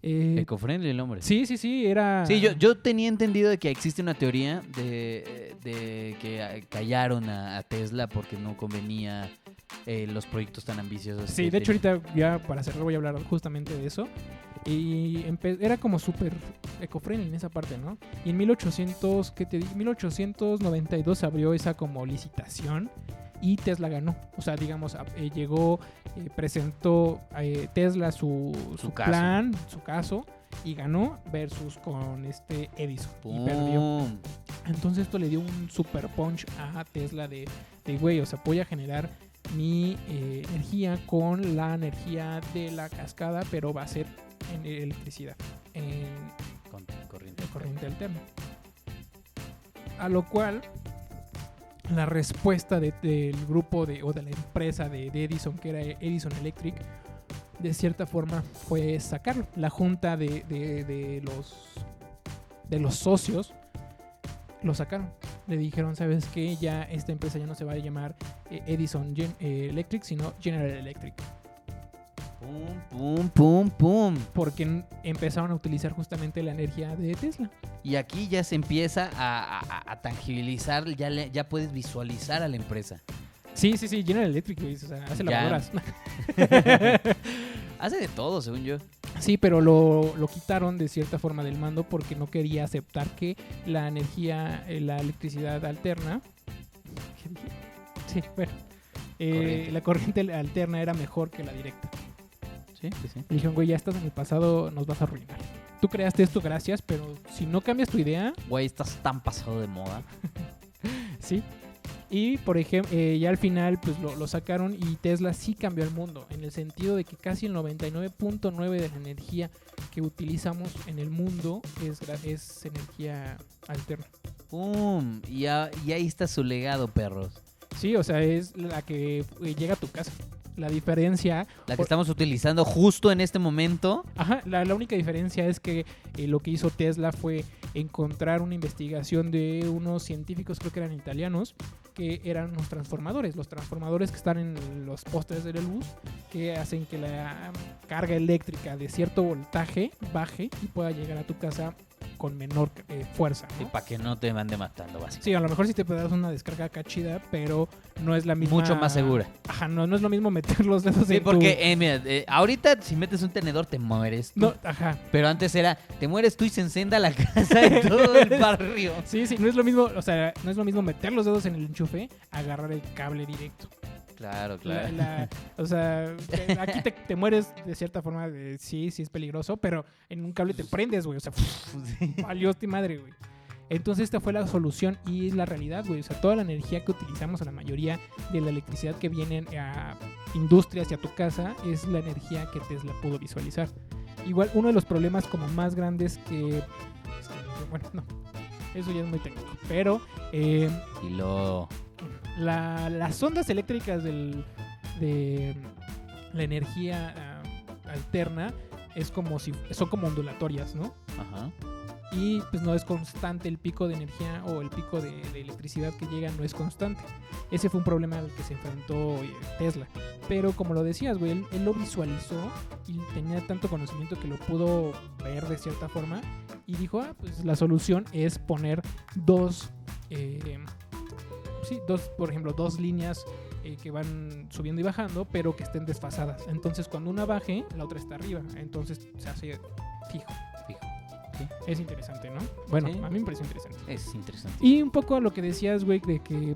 Eh, Ecofriendly el hombre. sí, sí, sí, era... Sí, yo, yo tenía entendido de que existe una teoría de, de que callaron a, a Tesla porque no convenía eh, los proyectos tan ambiciosos. Sí, de hecho tenía. ahorita ya para cerrar voy a hablar justamente de eso. Y era como súper eco-friendly en esa parte, ¿no? Y en 1800, ¿qué te digo? 1892 se abrió esa como licitación y Tesla ganó. O sea, digamos, eh, llegó, eh, presentó eh, Tesla su, su, Su caso. plan, su caso, y ganó versus con este Edison. Y perdió. Entonces esto le dio un super punch a Tesla de, de güey, o sea, voy a generar mi eh, energía con la energía de la cascada, pero va a ser en electricidad, en Con corriente. corriente alterna. A lo cual la respuesta de- del grupo de, o de la empresa de, Edison, que era Edison Electric, de cierta forma fue sacarlo. La junta de, de- los, de los socios lo sacaron. Le dijeron, ¿sabes qué? Ya esta empresa ya no se va a llamar eh, Edison eh, Electric, sino General Electric. Pum, pum, pum, pum. Porque empezaron a utilizar justamente la energía de Tesla. Y aquí ya se empieza a, a- a tangibilizar, ya, le- ya puedes visualizar a la empresa. Sí, sí, sí, General Electric, o sea, hace lavadoras. Hace de todo, según yo. Sí, pero lo, lo quitaron de cierta forma del mando porque no quería aceptar que la energía, eh, la electricidad alterna. ¿Qué dije? Sí, bueno. eh, Corriente. la corriente alterna era mejor que la directa. Sí, sí, sí. Y dijeron, güey, ya estás en el pasado, nos vas a arruinar. Tú creaste esto, gracias, pero si no cambias tu idea, Güey, estás tan pasado de moda. sí. Y, por ejemplo, ya al final, pues lo, lo sacaron y Tesla sí cambió el mundo, en el sentido de que casi el 99.9 de la energía que utilizamos en el mundo es, es energía alterna. ¡Pum! Y, a- y ahí está su legado, perros. Sí, o sea, es la que eh, llega a tu casa. La diferencia, La que estamos utilizando justo en este momento. ajá, la, la única diferencia es que eh, lo que hizo Tesla fue encontrar una investigación de unos científicos, creo que eran italianos, que eran los transformadores, los transformadores que están en los postes de la luz, que hacen que la carga eléctrica de cierto voltaje baje y pueda llegar a tu casa con menor eh, fuerza. ¿no? Para que no te mande matando, básicamente. Sí, a lo mejor sí te dar una descarga acá chida, pero no es la misma. Mucho más segura. Ajá, no, no es lo mismo meter los dedos Sí, en tu- porque, eh, mira, eh, ahorita si metes un tenedor te mueres. tú. No, ajá. Pero antes era, te mueres tú y se encenda la casa de todo el barrio. Sí, sí, no es lo mismo, o sea, no es lo mismo meter los dedos en el enchufe, agarrar el cable directo. Claro, La- la- o sea, te- aquí te, te mueres de cierta forma, de, sí, sí es peligroso, pero en un cable te prendes, güey, o sea, valió tu madre, güey. Entonces esta fue la solución y es la realidad, güey. O sea, toda la energía que utilizamos, la mayoría de la electricidad que viene a industrias y a tu casa, es la energía que Tesla pudo visualizar. Igual, uno de los problemas como más grandes que... este, Bueno, no, eso ya es muy técnico. Pero eh, Y lo... la- las ondas eléctricas del, de la energía ah, alterna es como si son como ondulatorias, ¿no? Ajá. y pues no es constante el pico de energía o el pico de, de electricidad que llega no es constante. Ese fue un problema al que se enfrentó eh, Tesla. Pero como lo decías, güey, él, él lo visualizó y tenía tanto conocimiento que lo pudo ver de cierta forma y dijo, ah, pues la solución es poner dos, eh, sí, dos, por ejemplo, dos líneas eh, que van subiendo y bajando, pero que estén desfasadas. Entonces cuando una baje, la otra está arriba. Entonces se hace fijo. Fijo. Es interesante, ¿no? Bueno, Sí. a mí me parece interesante. Es interesante. Y un poco a lo que decías, güey, de que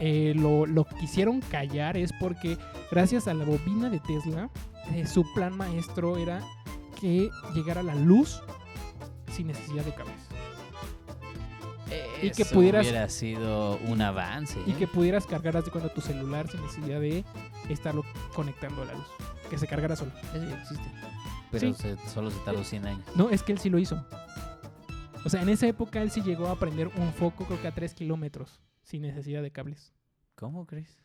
eh, lo, lo quisieron callar es porque gracias a la bobina de Tesla, eh, su plan maestro era que llegara la luz sin necesidad de cables. Y que pudieras- hubiera sido un avance. Y ¿eh? que pudieras cargar así cuando tu celular sin necesidad de estarlo conectando a la luz. Que se cargara solo. Eso ya existe. Pero Sí. se- solo se tardó 100 años. No, es que él sí lo hizo. O sea, en esa época él sí llegó a prender un foco, creo que a 3 kilómetros, sin necesidad de cables. ¿Cómo crees?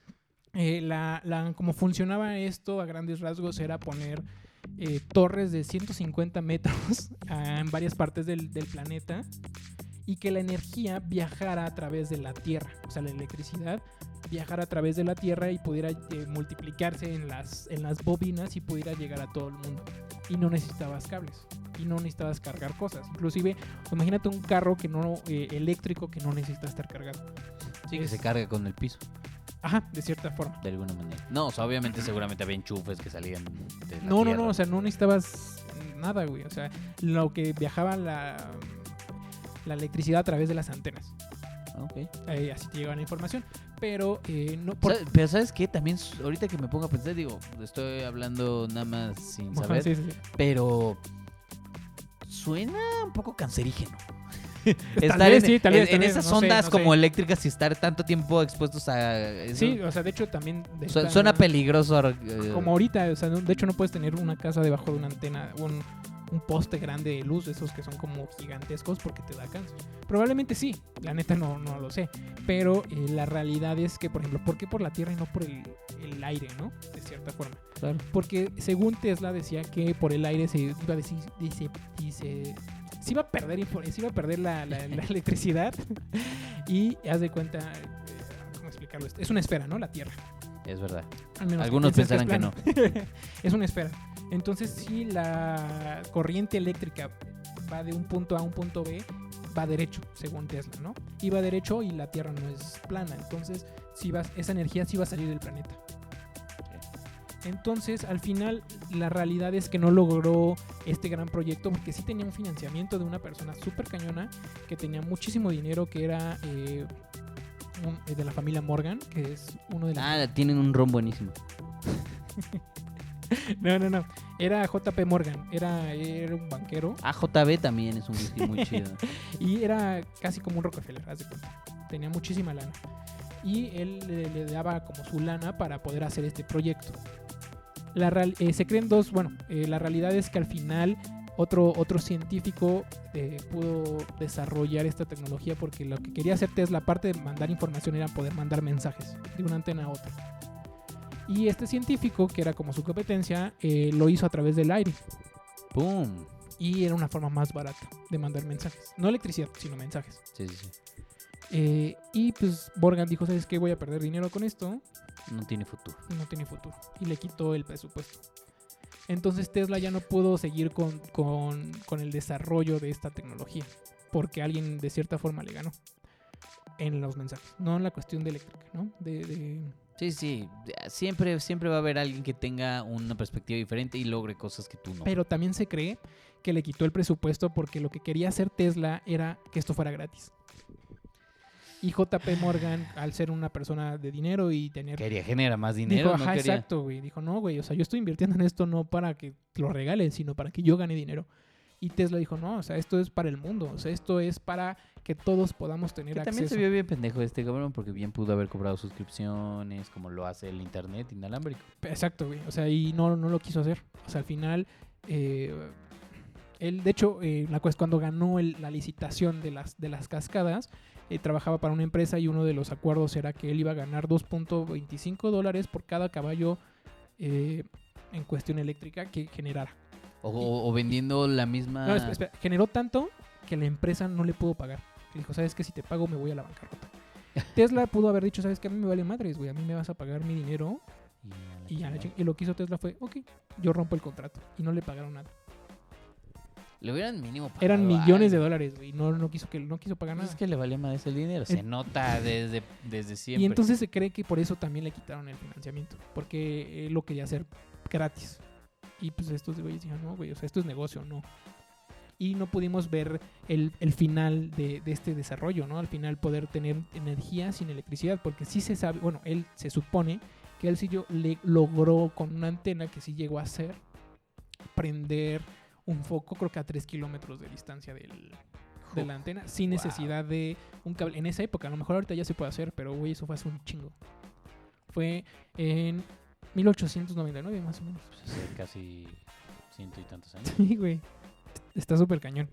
Eh, la, la- como funcionaba esto a grandes rasgos era poner eh, torres de 150 metros en varias partes del, del planeta y que la energía viajara a través de la Tierra, o sea, la electricidad viajara a través de la Tierra y pudiera eh, multiplicarse en las, en las bobinas y pudiera llegar a todo el mundo. Y no necesitabas cables y no necesitabas cargar cosas. Inclusive, imagínate un carro que no eh, eléctrico que no necesita estar cargado. Sí, que Es- se carga con el piso, Ajá, de cierta forma. de alguna manera. No, o sea, obviamente seguramente había enchufes que salían de la No, no, tierra. no, o sea, no necesitabas nada, güey. O sea, lo que viajaba la, la electricidad a través de las antenas. Ah, ok. Eh, así te llegaba la información. Pero eh, no por... Pero ¿sabes qué? También ahorita que me pongo a pensar, digo, estoy hablando nada más sin saber, sí, sí, sí. pero suena un poco cancerígeno. Tal Estar vez en, sí, tal en- vez, en tal vez, esas no sé, ondas no como sé. eléctricas y estar tanto tiempo expuestos a eso. Sí, o sea, de hecho también... de Su- esta- suena peligroso. eh, Como ahorita, o sea, de hecho no puedes tener una casa debajo de una antena, un, un poste grande de luz, esos que son como gigantescos porque te da cáncer. Probablemente sí, la neta no, no lo sé. Pero eh, la realidad es que, por ejemplo, ¿por qué por la Tierra y no por el, el aire, no? De cierta forma. Claro. Porque según Tesla decía que por el aire se iba a decir, dice, dice, se iba a perder, se iba a perder la, la- la electricidad. y haz de cuenta, eh, ¿cómo explicarlo? Es una esfera, ¿no? La Tierra. Es verdad. Al menos Algunos pensarán que es plano. es una esfera. Entonces, si la corriente eléctrica va de un punto A a un punto B, va derecho, según Tesla, ¿no? Y va derecho y la Tierra no es plana. Entonces, si vas, esa energía sí va a salir del planeta. Entonces, al final, la realidad es que no logró este gran proyecto porque sí tenía un financiamiento de una persona súper cañona que tenía muchísimo dinero, que era eh, un- eh, de la familia Morgan, que es uno de los... Ah, tienen un ron buenísimo. No, no, no. Era JP Morgan. Era, era un banquero. AJB también es un whisky muy chido. Y era casi como un Rockefeller, haz de cuenta. Tenía muchísima lana. Y él le, le daba como su lana para poder hacer este proyecto. La real- eh, se creen dos, bueno, eh, la realidad es que al final otro, otro científico eh, pudo desarrollar esta tecnología porque lo que quería hacer Tesla, aparte de mandar información, era poder mandar mensajes de una antena a otra. Y este científico, que era como su competencia, eh, lo hizo a través del aire. ¡Pum! Y era una forma más barata de mandar mensajes. No electricidad, sino mensajes. Sí, sí, sí. Eh, y pues Morgan dijo, ¿sabes qué? Voy a perder dinero con esto. No tiene futuro. No tiene futuro. Y le quitó el presupuesto. Entonces Tesla ya no pudo seguir con, con- con el desarrollo de esta tecnología. Porque alguien de cierta forma le ganó. En los mensajes. No en la cuestión de eléctrica, ¿no? De, de- Sí, sí. Siempre, siempre va a haber alguien que tenga una perspectiva diferente y logre cosas que tú no. Pero también se cree que le quitó el presupuesto porque lo que quería hacer Tesla era que esto fuera gratis. Y JP Morgan, al ser una persona de dinero y tener... Quería generar más dinero, dijo, no ajá, quería. exacto, güey. Dijo, no, güey, o sea, yo estoy invirtiendo en esto no para que lo regalen, sino para que yo gane dinero. Y Tesla dijo, no, o sea, esto es para el mundo, o sea, esto es para que todos podamos tener Que acceso. también se vio bien pendejo este cabrón porque bien pudo haber cobrado suscripciones como lo hace el internet inalámbrico. Exacto, güey. O sea, y no, no lo quiso hacer. O sea, al final, eh, él, de hecho, eh, la cues- cuando ganó el- la licitación de las, de las cascadas, eh, trabajaba para una empresa y uno de los acuerdos era que él iba a ganar 2.25 dólares por cada caballo eh, en cuestión eléctrica que generara. O, vendiendo la misma... No, espera, espera, generó tanto que la empresa no le pudo pagar. Le dijo, ¿sabes qué? Si te pago me voy a la bancarrota. Tesla pudo haber dicho, ¿sabes qué? A mí me vale madres, güey. A mí me vas a pagar mi dinero Y, la y, ya, y lo que hizo Tesla fue, ok, yo rompo el contrato. Y no le pagaron nada. Le hubieran mínimo pagado Eran millones de dólares, güey. No, no quiso que no quiso pagar Pues nada. es que le valía más el dinero. Se nota desde, desde siempre. Y entonces se cree que por eso también le quitaron el financiamiento. Porque él lo quería hacer gratis. Y pues estos güeyes dijeron, no, güey, o sea, esto es negocio, no. Y no pudimos ver el, el final de, de este desarrollo, ¿no? Al final poder tener energía sin electricidad. Porque sí se sabe, bueno, él se supone que él sí yo le logró con una antena que sí llegó a hacer prender un foco, creo que a 3 kilómetros de distancia del, de la antena, sin Wow. necesidad de un cable. En esa época, a lo mejor ahorita ya se puede hacer, pero güey, eso fue hace un chingo. Fue en 1899 más o menos. Hace casi ciento y tantos años. Sí, güey. Está súper cañón.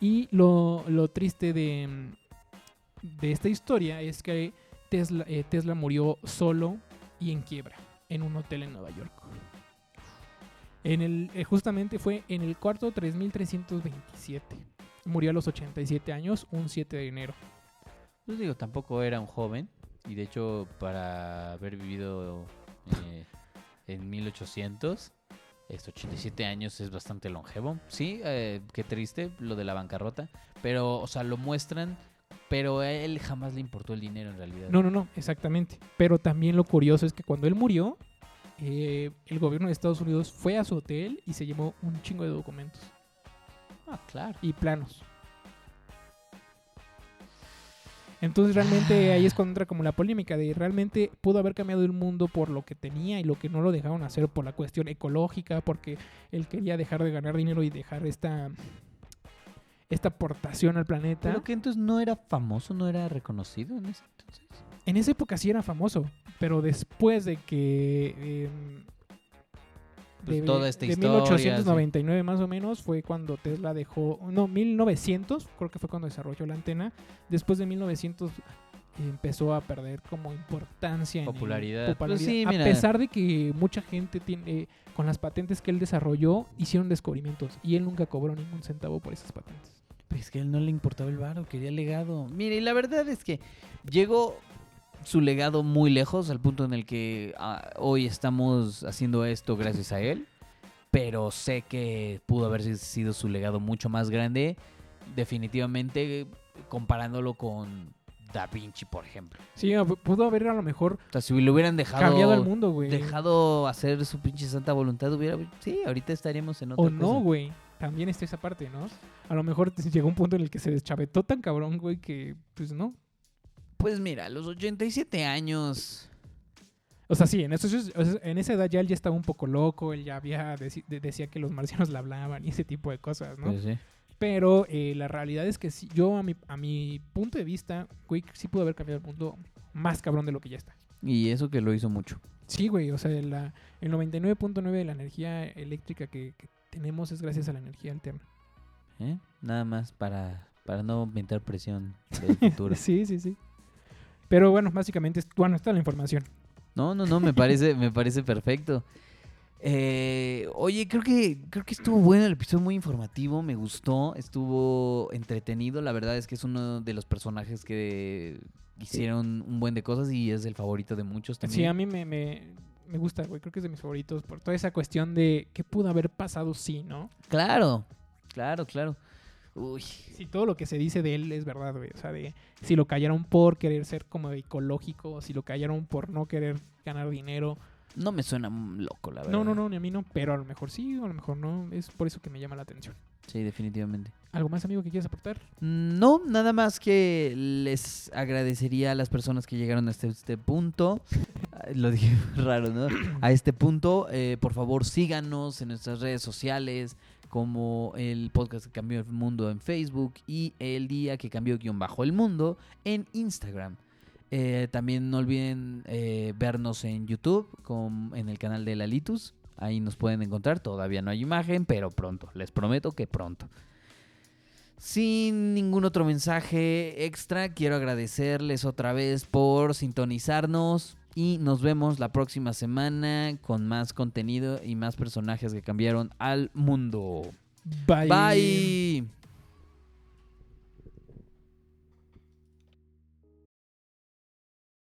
Y lo, lo triste de, de esta historia es que Tesla, eh, Tesla murió solo y en quiebra en un hotel en Nueva York. En el, eh, justamente fue en el cuarto 3327. Murió a los 87 años, un 7 de enero. Pues digo, tampoco era un joven. Y de hecho, para haber vivido eh, en 1800, estos 87 años es bastante longevo. Sí, eh, qué triste lo de la bancarrota. Pero, o sea, lo muestran. Pero a él jamás le importó el dinero en realidad. No, no, no, exactamente. Pero también lo curioso es que cuando él murió, eh, el gobierno de Estados Unidos fue a su hotel y se llevó un chingo de documentos Ah, claro. y planos. Entonces realmente ahí es cuando entra como la polémica de realmente pudo haber cambiado el mundo por lo que tenía y lo que no lo dejaron hacer por la cuestión ecológica, porque él quería dejar de ganar dinero y dejar esta esta aportación al planeta. Pero que entonces no era famoso, no era reconocido en ese entonces. En esa época sí era famoso, pero después de que em, Pues de, toda esta de historia, 1899 más o menos fue cuando Tesla dejó, no, 1900 creo que fue cuando desarrolló la antena. Después de 1900 empezó a perder como importancia, en el- Popularidad. Pues popularidad. sí, a mira. pesar de que mucha gente tiene con las patentes que él desarrolló hicieron descubrimientos y él nunca cobró ningún centavo por esas patentes. Pues que a él no le importaba el varo, quería legado. Mire, y la verdad es que llegó su legado muy lejos, al punto en el que ah, hoy estamos haciendo esto gracias a él. Pero sé que pudo haber sido su legado mucho más grande, definitivamente comparándolo con Da Vinci, por ejemplo. Sí, pu- pudo haber a lo mejor O sea, si le hubieran dejado, cambiado al mundo, güey. dejado hacer su pinche santa voluntad, hubiera... Sí, ahorita estaríamos en otra O no, güey. También está esa parte, ¿no? A lo mejor llegó un punto en el que se deschavetó tan cabrón, güey, que pues no. Pues mira, a los 87 años... O sea, sí, en, eso, en esa edad ya él ya estaba un poco loco, él ya había decía que los marcianos le hablaban y ese tipo de cosas, ¿no? Pues sí. Pero eh, la realidad es que sí, yo a mi, a mi punto de vista, güey, sí pudo haber cambiado el mundo más cabrón de lo que ya está. Y eso que lo hizo mucho. Sí, güey, o sea, la, el 99.9 de la energía eléctrica que, que tenemos es gracias a la energía alterna. ¿eh? Nada más para, para no aumentar presión del futuro. Sí, sí, sí. Pero bueno, básicamente, es- bueno, está la información. No, no, no, me parece, me parece perfecto. Eh, oye, creo que, creo que estuvo bueno el episodio, muy informativo, me gustó, estuvo entretenido. La verdad es que es uno de los personajes que hicieron un buen de cosas y es el favorito de muchos también. Sí, a mí me, me, me gusta, güey. Creo que es de mis favoritos por toda esa cuestión de qué pudo haber pasado sí, ¿no? Claro, claro, claro. Uy, Si todo lo que se dice de él es verdad, güey. O sea, de si lo callaron por querer ser como ecológico, si lo callaron por no querer ganar dinero. no me suena loco, la verdad. No, no, no, ni a mí no. Pero a lo mejor sí, o a lo mejor no. Es por eso que me llama la atención. Sí, definitivamente. ¿Algo más, amigo, que quieras aportar? No, nada más que les agradecería a las personas que llegaron hasta este punto. Lo dije raro, ¿no? A este punto, eh, por favor síganos en nuestras redes sociales, como el podcast que cambió el mundo en Facebook y el día que cambió guion bajo el mundo en Instagram. Eh, también no olviden eh, vernos en YouTube en el canal de Lalitus. Ahí nos pueden encontrar. Todavía no hay imagen, pero pronto. Les prometo que pronto. Sin ningún otro mensaje extra, quiero agradecerles otra vez por sintonizarnos y nos vemos la próxima semana con más contenido y más personajes que cambiaron al mundo. Bye. Bye.